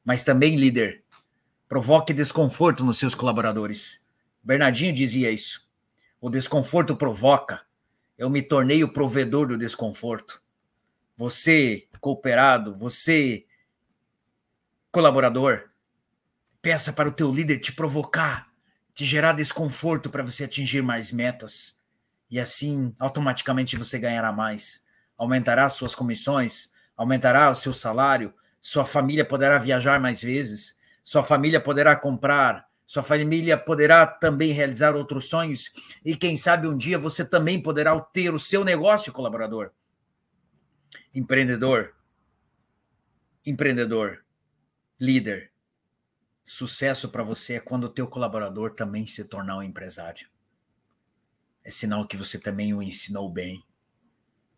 Mas também, líder, provoque desconforto nos seus colaboradores. Bernardinho dizia isso. O desconforto provoca, eu me tornei o provedor do desconforto. Você, cooperado, você, colaborador, peça para o teu líder te provocar, te gerar desconforto para você atingir mais metas. E assim, automaticamente você ganhará mais. Aumentará suas comissões, aumentará o seu salário, sua família poderá viajar mais vezes, sua família poderá comprar sua família poderá também realizar outros sonhos e quem sabe um dia você também poderá ter o seu negócio colaborador. Empreendedor, empreendedor, líder. Sucesso para você é quando o teu colaborador também se tornar um empresário. É sinal que você também o ensinou bem.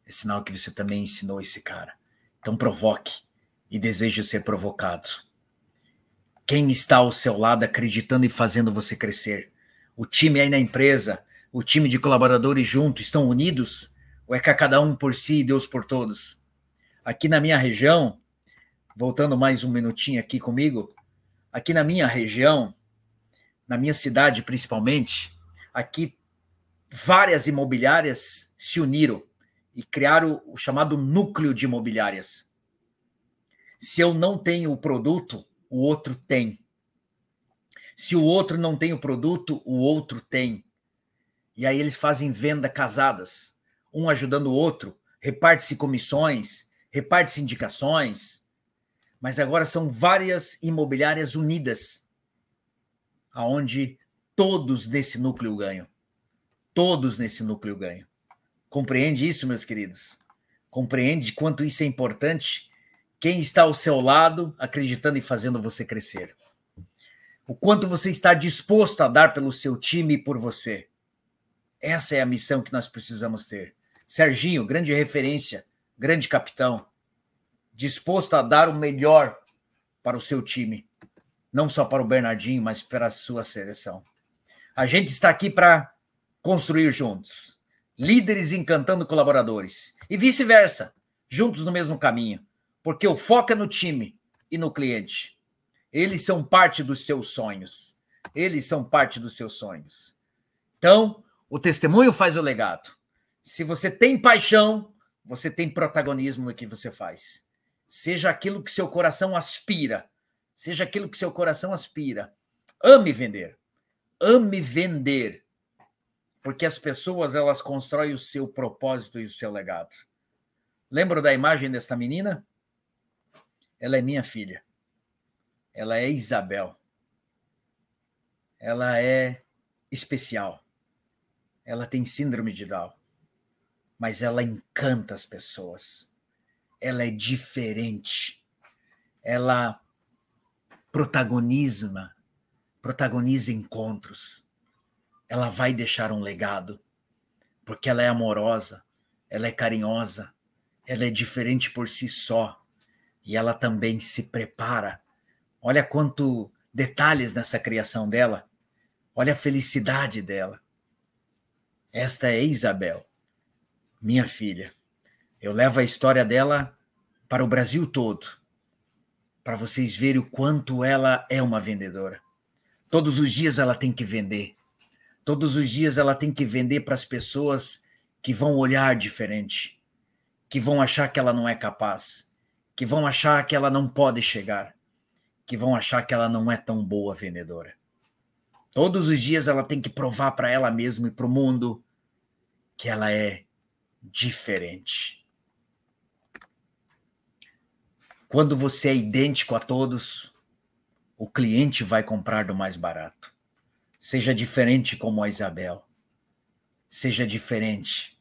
É sinal que você também ensinou esse cara. Então provoque e deseje ser provocado. Quem está ao seu lado acreditando e fazendo você crescer? O time aí na empresa, o time de colaboradores junto, estão unidos? Ou é cada um por si e Deus por todos? Aqui na minha região, voltando mais um minutinho aqui comigo, aqui na minha região, na minha cidade principalmente, aqui várias imobiliárias se uniram e criaram o chamado núcleo de imobiliárias. Se eu não tenho o produto, o outro tem. Se o outro não tem o produto, o outro tem. E aí eles fazem venda casadas, um ajudando o outro, reparte-se comissões, reparte-se indicações. Mas agora são várias imobiliárias unidas, aonde todos nesse núcleo ganham. Todos nesse núcleo ganham. Compreende isso, meus queridos? Compreende quanto isso é importante quem está ao seu lado, acreditando e fazendo você crescer. O quanto você está disposto a dar pelo seu time e por você. Essa é a missão que nós precisamos ter. Serginho, grande referência, grande capitão, disposto a dar o melhor para o seu time, não só para o Bernardinho, mas para a sua seleção. A gente está aqui para construir juntos, líderes encantando colaboradores e vice-versa, juntos no mesmo caminho porque o foco é no time e no cliente. Eles são parte dos seus sonhos. Eles são parte dos seus sonhos. Então, o testemunho faz o legado. Se você tem paixão, você tem protagonismo no que você faz. Seja aquilo que seu coração aspira. Seja aquilo que seu coração aspira. Ame vender. Ame vender. Porque as pessoas, elas constroem o seu propósito e o seu legado. Lembra da imagem desta menina? Ela é minha filha. Ela é Isabel. Ela é especial. Ela tem síndrome de Down. Mas ela encanta as pessoas. Ela é diferente. Ela protagoniza, protagoniza encontros. Ela vai deixar um legado, porque ela é amorosa, ela é carinhosa, ela é diferente por si só e ela também se prepara. Olha quanto detalhes nessa criação dela. Olha a felicidade dela. Esta é Isabel, minha filha. Eu levo a história dela para o Brasil todo, para vocês verem o quanto ela é uma vendedora. Todos os dias ela tem que vender. Todos os dias ela tem que vender para as pessoas que vão olhar diferente, que vão achar que ela não é capaz, que vão achar que ela não pode chegar, que vão achar que ela não é tão boa vendedora. Todos os dias ela tem que provar para ela mesma e para o mundo que ela é diferente. Quando você é idêntico a todos, o cliente vai comprar do mais barato. Seja diferente como a Isabel. Seja diferente.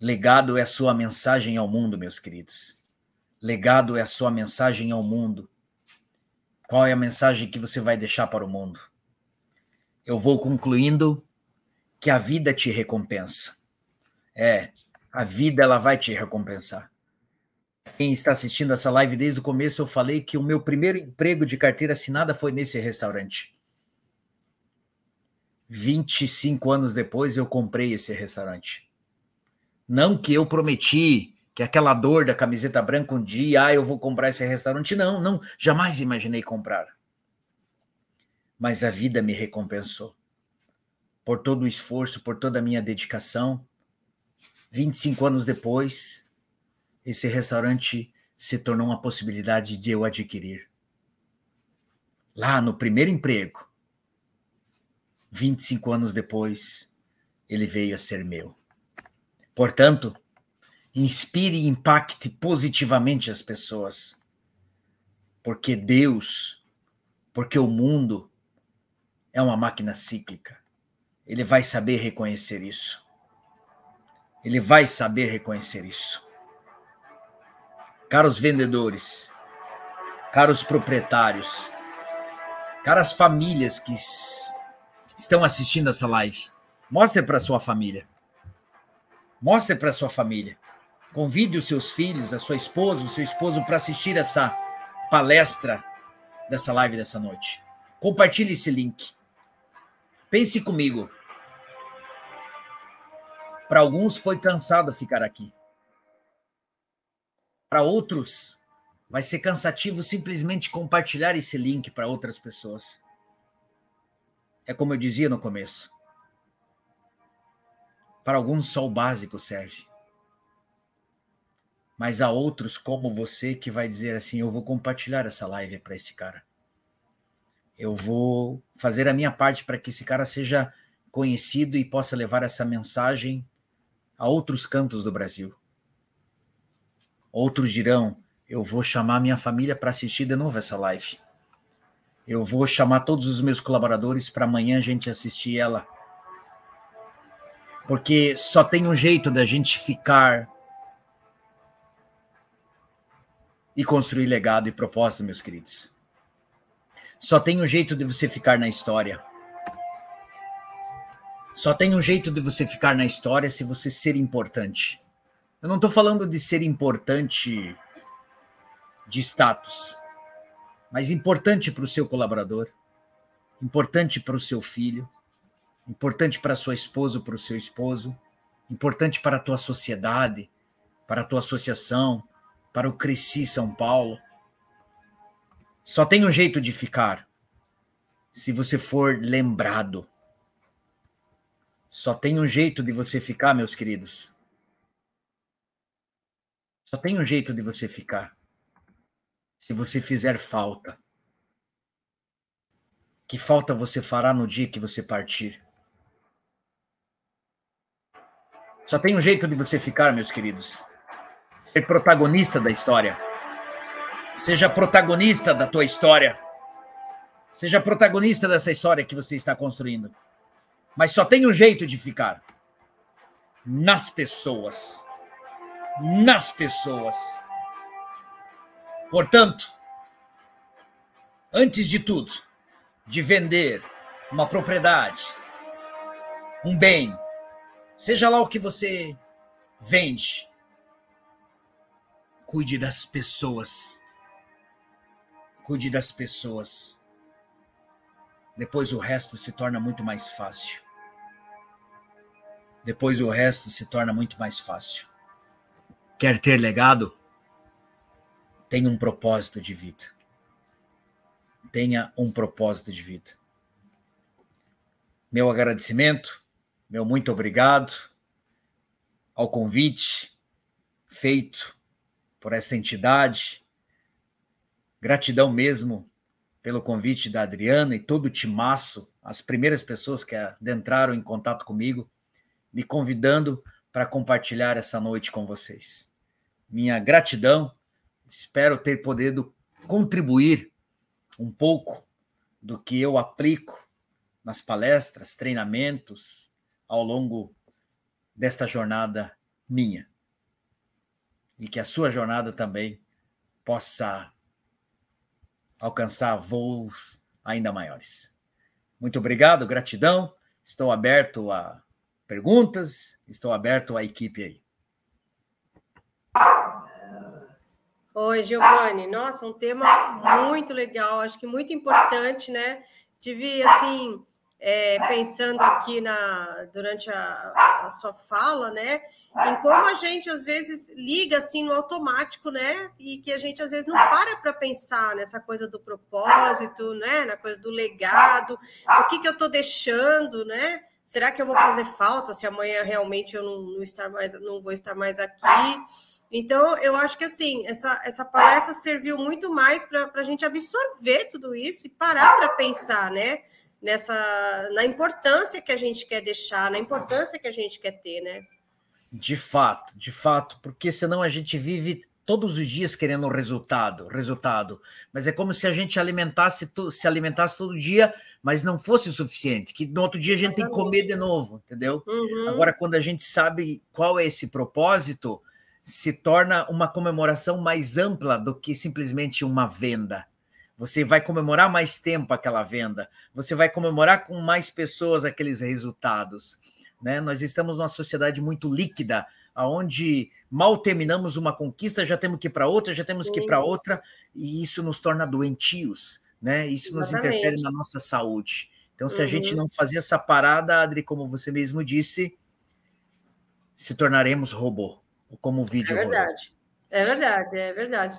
Legado é a sua mensagem ao mundo, meus queridos. Legado é a sua mensagem ao mundo. Qual é a mensagem que você vai deixar para o mundo? Eu vou concluindo que a vida te recompensa. É, a vida ela vai te recompensar. Quem está assistindo essa live desde o começo, eu falei que o meu primeiro emprego de carteira assinada foi nesse restaurante. 25 anos depois eu comprei esse restaurante. Não que eu prometi que aquela dor da camiseta branca um dia, ah, eu vou comprar esse restaurante. Não, não, jamais imaginei comprar. Mas a vida me recompensou. Por todo o esforço, por toda a minha dedicação. 25 anos depois, esse restaurante se tornou uma possibilidade de eu adquirir. Lá no primeiro emprego, 25 anos depois, ele veio a ser meu. Portanto, inspire e impacte positivamente as pessoas. Porque Deus, porque o mundo é uma máquina cíclica. Ele vai saber reconhecer isso. Ele vai saber reconhecer isso. Caros vendedores, caros proprietários, caras famílias que estão assistindo essa live, mostre para sua família. Mostre para sua família. Convide os seus filhos, a sua esposa, o seu esposo para assistir essa palestra dessa live dessa noite. Compartilhe esse link. Pense comigo. Para alguns foi cansado ficar aqui. Para outros, vai ser cansativo simplesmente compartilhar esse link para outras pessoas. É como eu dizia no começo. Para alguns, só o básico serve. Mas há outros, como você, que vai dizer assim: eu vou compartilhar essa live para esse cara. Eu vou fazer a minha parte para que esse cara seja conhecido e possa levar essa mensagem a outros cantos do Brasil. Outros dirão: eu vou chamar minha família para assistir de novo essa live. Eu vou chamar todos os meus colaboradores para amanhã a gente assistir ela. Porque só tem um jeito da gente ficar e construir legado e propósito, meus queridos. Só tem um jeito de você ficar na história. Só tem um jeito de você ficar na história se você ser importante. Eu não estou falando de ser importante de status, mas importante para o seu colaborador, importante para o seu filho, importante para a sua esposa ou para o seu esposo, importante para a tua sociedade, para a tua associação, para o Cresci São Paulo. Só tem um jeito de ficar se você for lembrado. Só tem um jeito de você ficar, meus queridos, só tem um jeito de você ficar. Se você fizer falta. Que falta você fará no dia que você partir? Só tem um jeito de você ficar, meus queridos. Ser protagonista da história. Seja protagonista da tua história. Seja protagonista dessa história que você está construindo. Mas só tem um jeito de ficar. Nas pessoas nas pessoas. Portanto, antes de tudo, de vender uma propriedade, um bem, seja lá o que você vende, cuide das pessoas. Cuide das pessoas. Depois o resto se torna muito mais fácil. Depois o resto se torna muito mais fácil. quer ter legado, tenha um propósito de vida. Tenha um propósito de vida. Meu agradecimento, meu muito obrigado ao convite feito por essa entidade. Gratidão mesmo pelo convite da Adriana e todo o timaço, as primeiras pessoas que adentraram em contato comigo, me convidando para compartilhar essa noite com vocês. Minha gratidão, espero ter podido contribuir um pouco do que eu aplico nas palestras, treinamentos ao longo desta jornada minha. E que a sua jornada também possa alcançar voos ainda maiores. Muito obrigado, gratidão. Estou aberto a perguntas, estou aberto à equipe aí.
Oi, Giovanni. Nossa, um tema muito legal, acho que muito importante, né? Tive, assim, é, pensando aqui na, durante a, a, sua fala, né, em como a gente às vezes liga assim no automático, né, e que a gente às vezes não para para pensar nessa coisa do propósito, né, na coisa do legado, o que que eu estou deixando, né? Será que eu vou fazer falta se amanhã realmente eu não, não estar mais, não vou estar mais aqui? Então, eu acho que assim, essa, essa palestra serviu muito mais para a gente absorver tudo isso e parar para pensar, né? Nessa na importância que a gente quer deixar, na importância que a gente quer ter, né?
De fato, de fato, porque senão a gente vive todos os dias querendo resultado, resultado. Mas é como se a gente alimentasse, se alimentasse todo dia, mas não fosse o suficiente, que no outro dia a gente tem que comer de novo, entendeu? Uhum. Agora, quando a gente sabe qual é esse propósito, se torna uma comemoração mais ampla do que simplesmente uma venda. Você vai comemorar mais tempo aquela venda, você vai comemorar com mais pessoas aqueles resultados. Né? Nós estamos numa sociedade muito líquida, aonde mal terminamos uma conquista, já temos que ir para outra, já temos que ir para outra, e isso nos torna doentios, né? Isso nos Exatamente. interfere na nossa saúde. Então, se uhum. a gente uhum. não fazer essa parada, Adri, como você mesmo disse, se tornaremos robô, como o vídeo.
É verdade. É verdade, é verdade.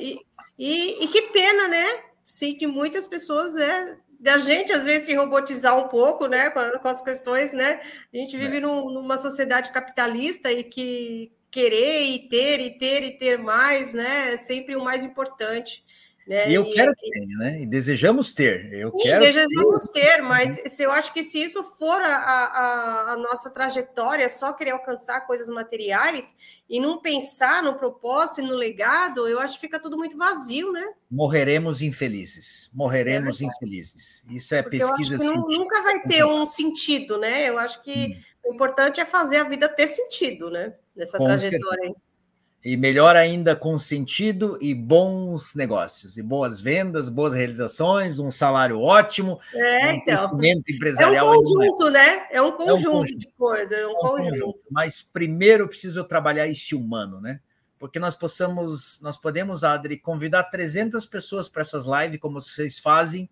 E, e, e, que pena, né? Sim, que muitas pessoas é da gente às vezes se robotizar um pouco, né, com, com as questões, né? A gente vive é. num, numa sociedade capitalista e que querer e ter e ter e ter mais, né, é sempre o mais importante. Né?
E eu quero que tenha, né? E desejamos ter. Eu
e
quero
desejamos ter, ter mas uhum. se eu acho que se isso for a, a, a, nossa trajetória, só querer alcançar coisas materiais e não pensar no propósito e no legado, eu acho que fica tudo muito vazio, né?
Morreremos infelizes. Morreremos é infelizes. Isso é Porque pesquisa científica.
Nunca vai ter um sentido, né? Eu acho que hum. o importante é fazer a vida ter sentido, né? Nessa Com trajetória. Certeza.
E melhor ainda, com sentido e bons negócios, e boas vendas, boas realizações, um salário ótimo,
é, um então, crescimento empresarial. É um conjunto, né? É um conjunto, é um conjunto de coisas, é um, é um conjunto. conjunto.
Mas primeiro preciso trabalhar esse humano, né? Porque nós possamos, nós podemos, Adri, convidar 300 pessoas para essas lives, como vocês fazem,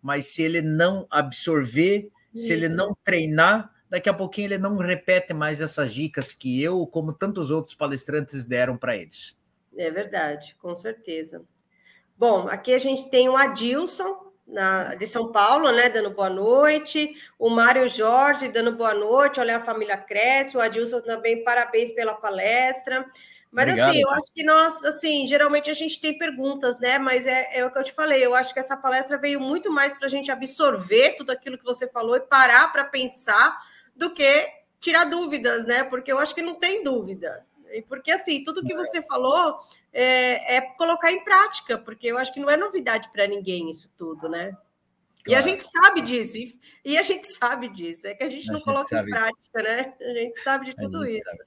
mas se ele não absorver, Isso. se ele não treinar, daqui a pouquinho ele não repete mais essas dicas que eu, como tantos outros palestrantes, deram para eles.
É verdade, com certeza. Bom, aqui a gente tem o Adilson, na, de São Paulo, né, dando boa noite, o Mário Jorge dando boa noite, olha a família cresce, o Adilson também, parabéns pela palestra. Mas Obrigado, assim, eu acho que nós, assim, geralmente a gente tem perguntas, né? Mas é, é o que eu te falei, eu acho que essa palestra veio muito mais para a gente absorver tudo aquilo que você falou e parar para pensar do que tirar dúvidas, né? Porque eu acho que não tem dúvida. E porque assim, tudo que você falou é, é colocar em prática, porque eu acho que não é novidade para ninguém isso tudo, né? Claro. E a gente sabe disso, e a gente sabe disso, é que a gente a não gente coloca em prática, né? A gente sabe de tudo isso. Sabe.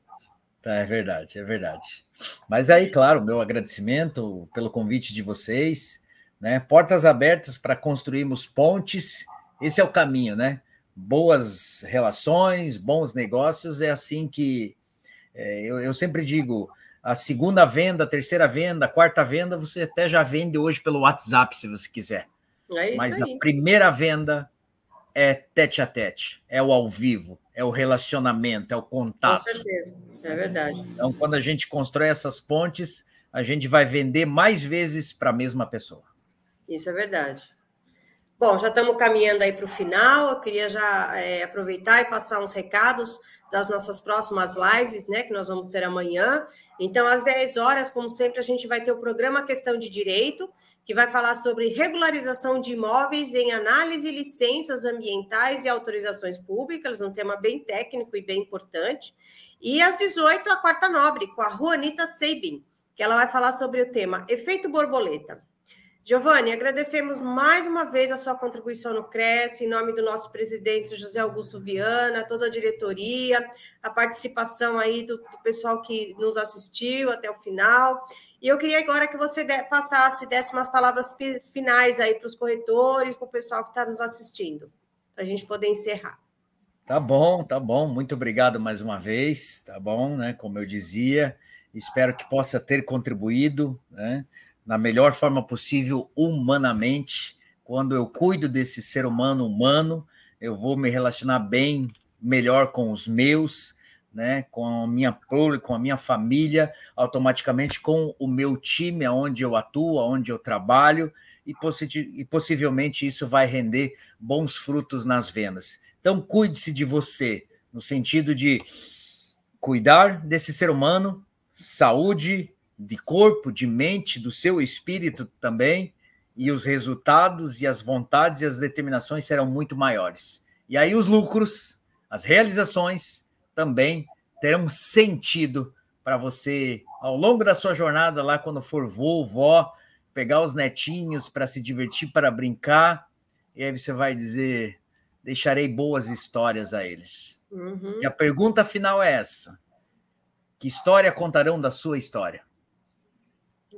Tá, é verdade, é verdade. Mas aí, claro, meu agradecimento pelo convite de vocês, né? Portas abertas para construirmos pontes, esse é o caminho, né? Boas relações, bons negócios, é assim que é, eu, eu, sempre digo: a segunda venda, a terceira venda, a quarta venda, você até já vende hoje pelo WhatsApp, se você quiser. É Mas aí. a primeira venda é tete a tete, é o ao vivo, é o relacionamento, é o contato.
Com certeza, é verdade.
Então, quando a gente constrói essas pontes, a gente vai vender mais vezes para a mesma pessoa.
Isso é verdade. Bom, já estamos caminhando aí para o final. Eu queria já é, aproveitar e passar uns recados das nossas próximas lives, né, que nós vamos ter amanhã. Então, às 10 horas, como sempre, a gente vai ter o programa Questão de Direito, que vai falar sobre regularização de imóveis em análise, licenças ambientais e autorizações públicas, um tema bem técnico e bem importante. E às 18, a quarta nobre, com a Juanita Seibin, que ela vai falar sobre o tema efeito borboleta. Giovanni, agradecemos mais uma vez a sua contribuição no Cresce, em nome do nosso presidente José Augusto Viana, toda a diretoria, a participação aí do, do pessoal que nos assistiu até o final. E eu queria agora que você de, passasse, desse umas palavras finais aí para os corretores, para o pessoal que está nos assistindo, para a gente poder encerrar.
Tá bom, tá bom. Muito obrigado mais uma vez, tá bom, né? Como eu dizia, espero que possa ter contribuído, né? Na melhor forma possível, humanamente. Quando eu cuido desse ser humano humano, eu vou me relacionar bem, melhor com os meus, né, com a minha prole, com a minha família, automaticamente com o meu time, aonde eu atuo, aonde eu trabalho, e, e possivelmente isso vai render bons frutos nas vendas. Então, cuide-se de você, no sentido de cuidar desse ser humano, saúde, de corpo, de mente, do seu espírito também, e os resultados e as vontades e as determinações serão muito maiores. E aí os lucros, as realizações também terão sentido para você ao longo da sua jornada lá quando for vô, vó, pegar os netinhos para se divertir, para brincar, e aí você vai dizer: deixarei boas histórias a eles. Uhum. E a pergunta final é essa: que história contarão da sua história?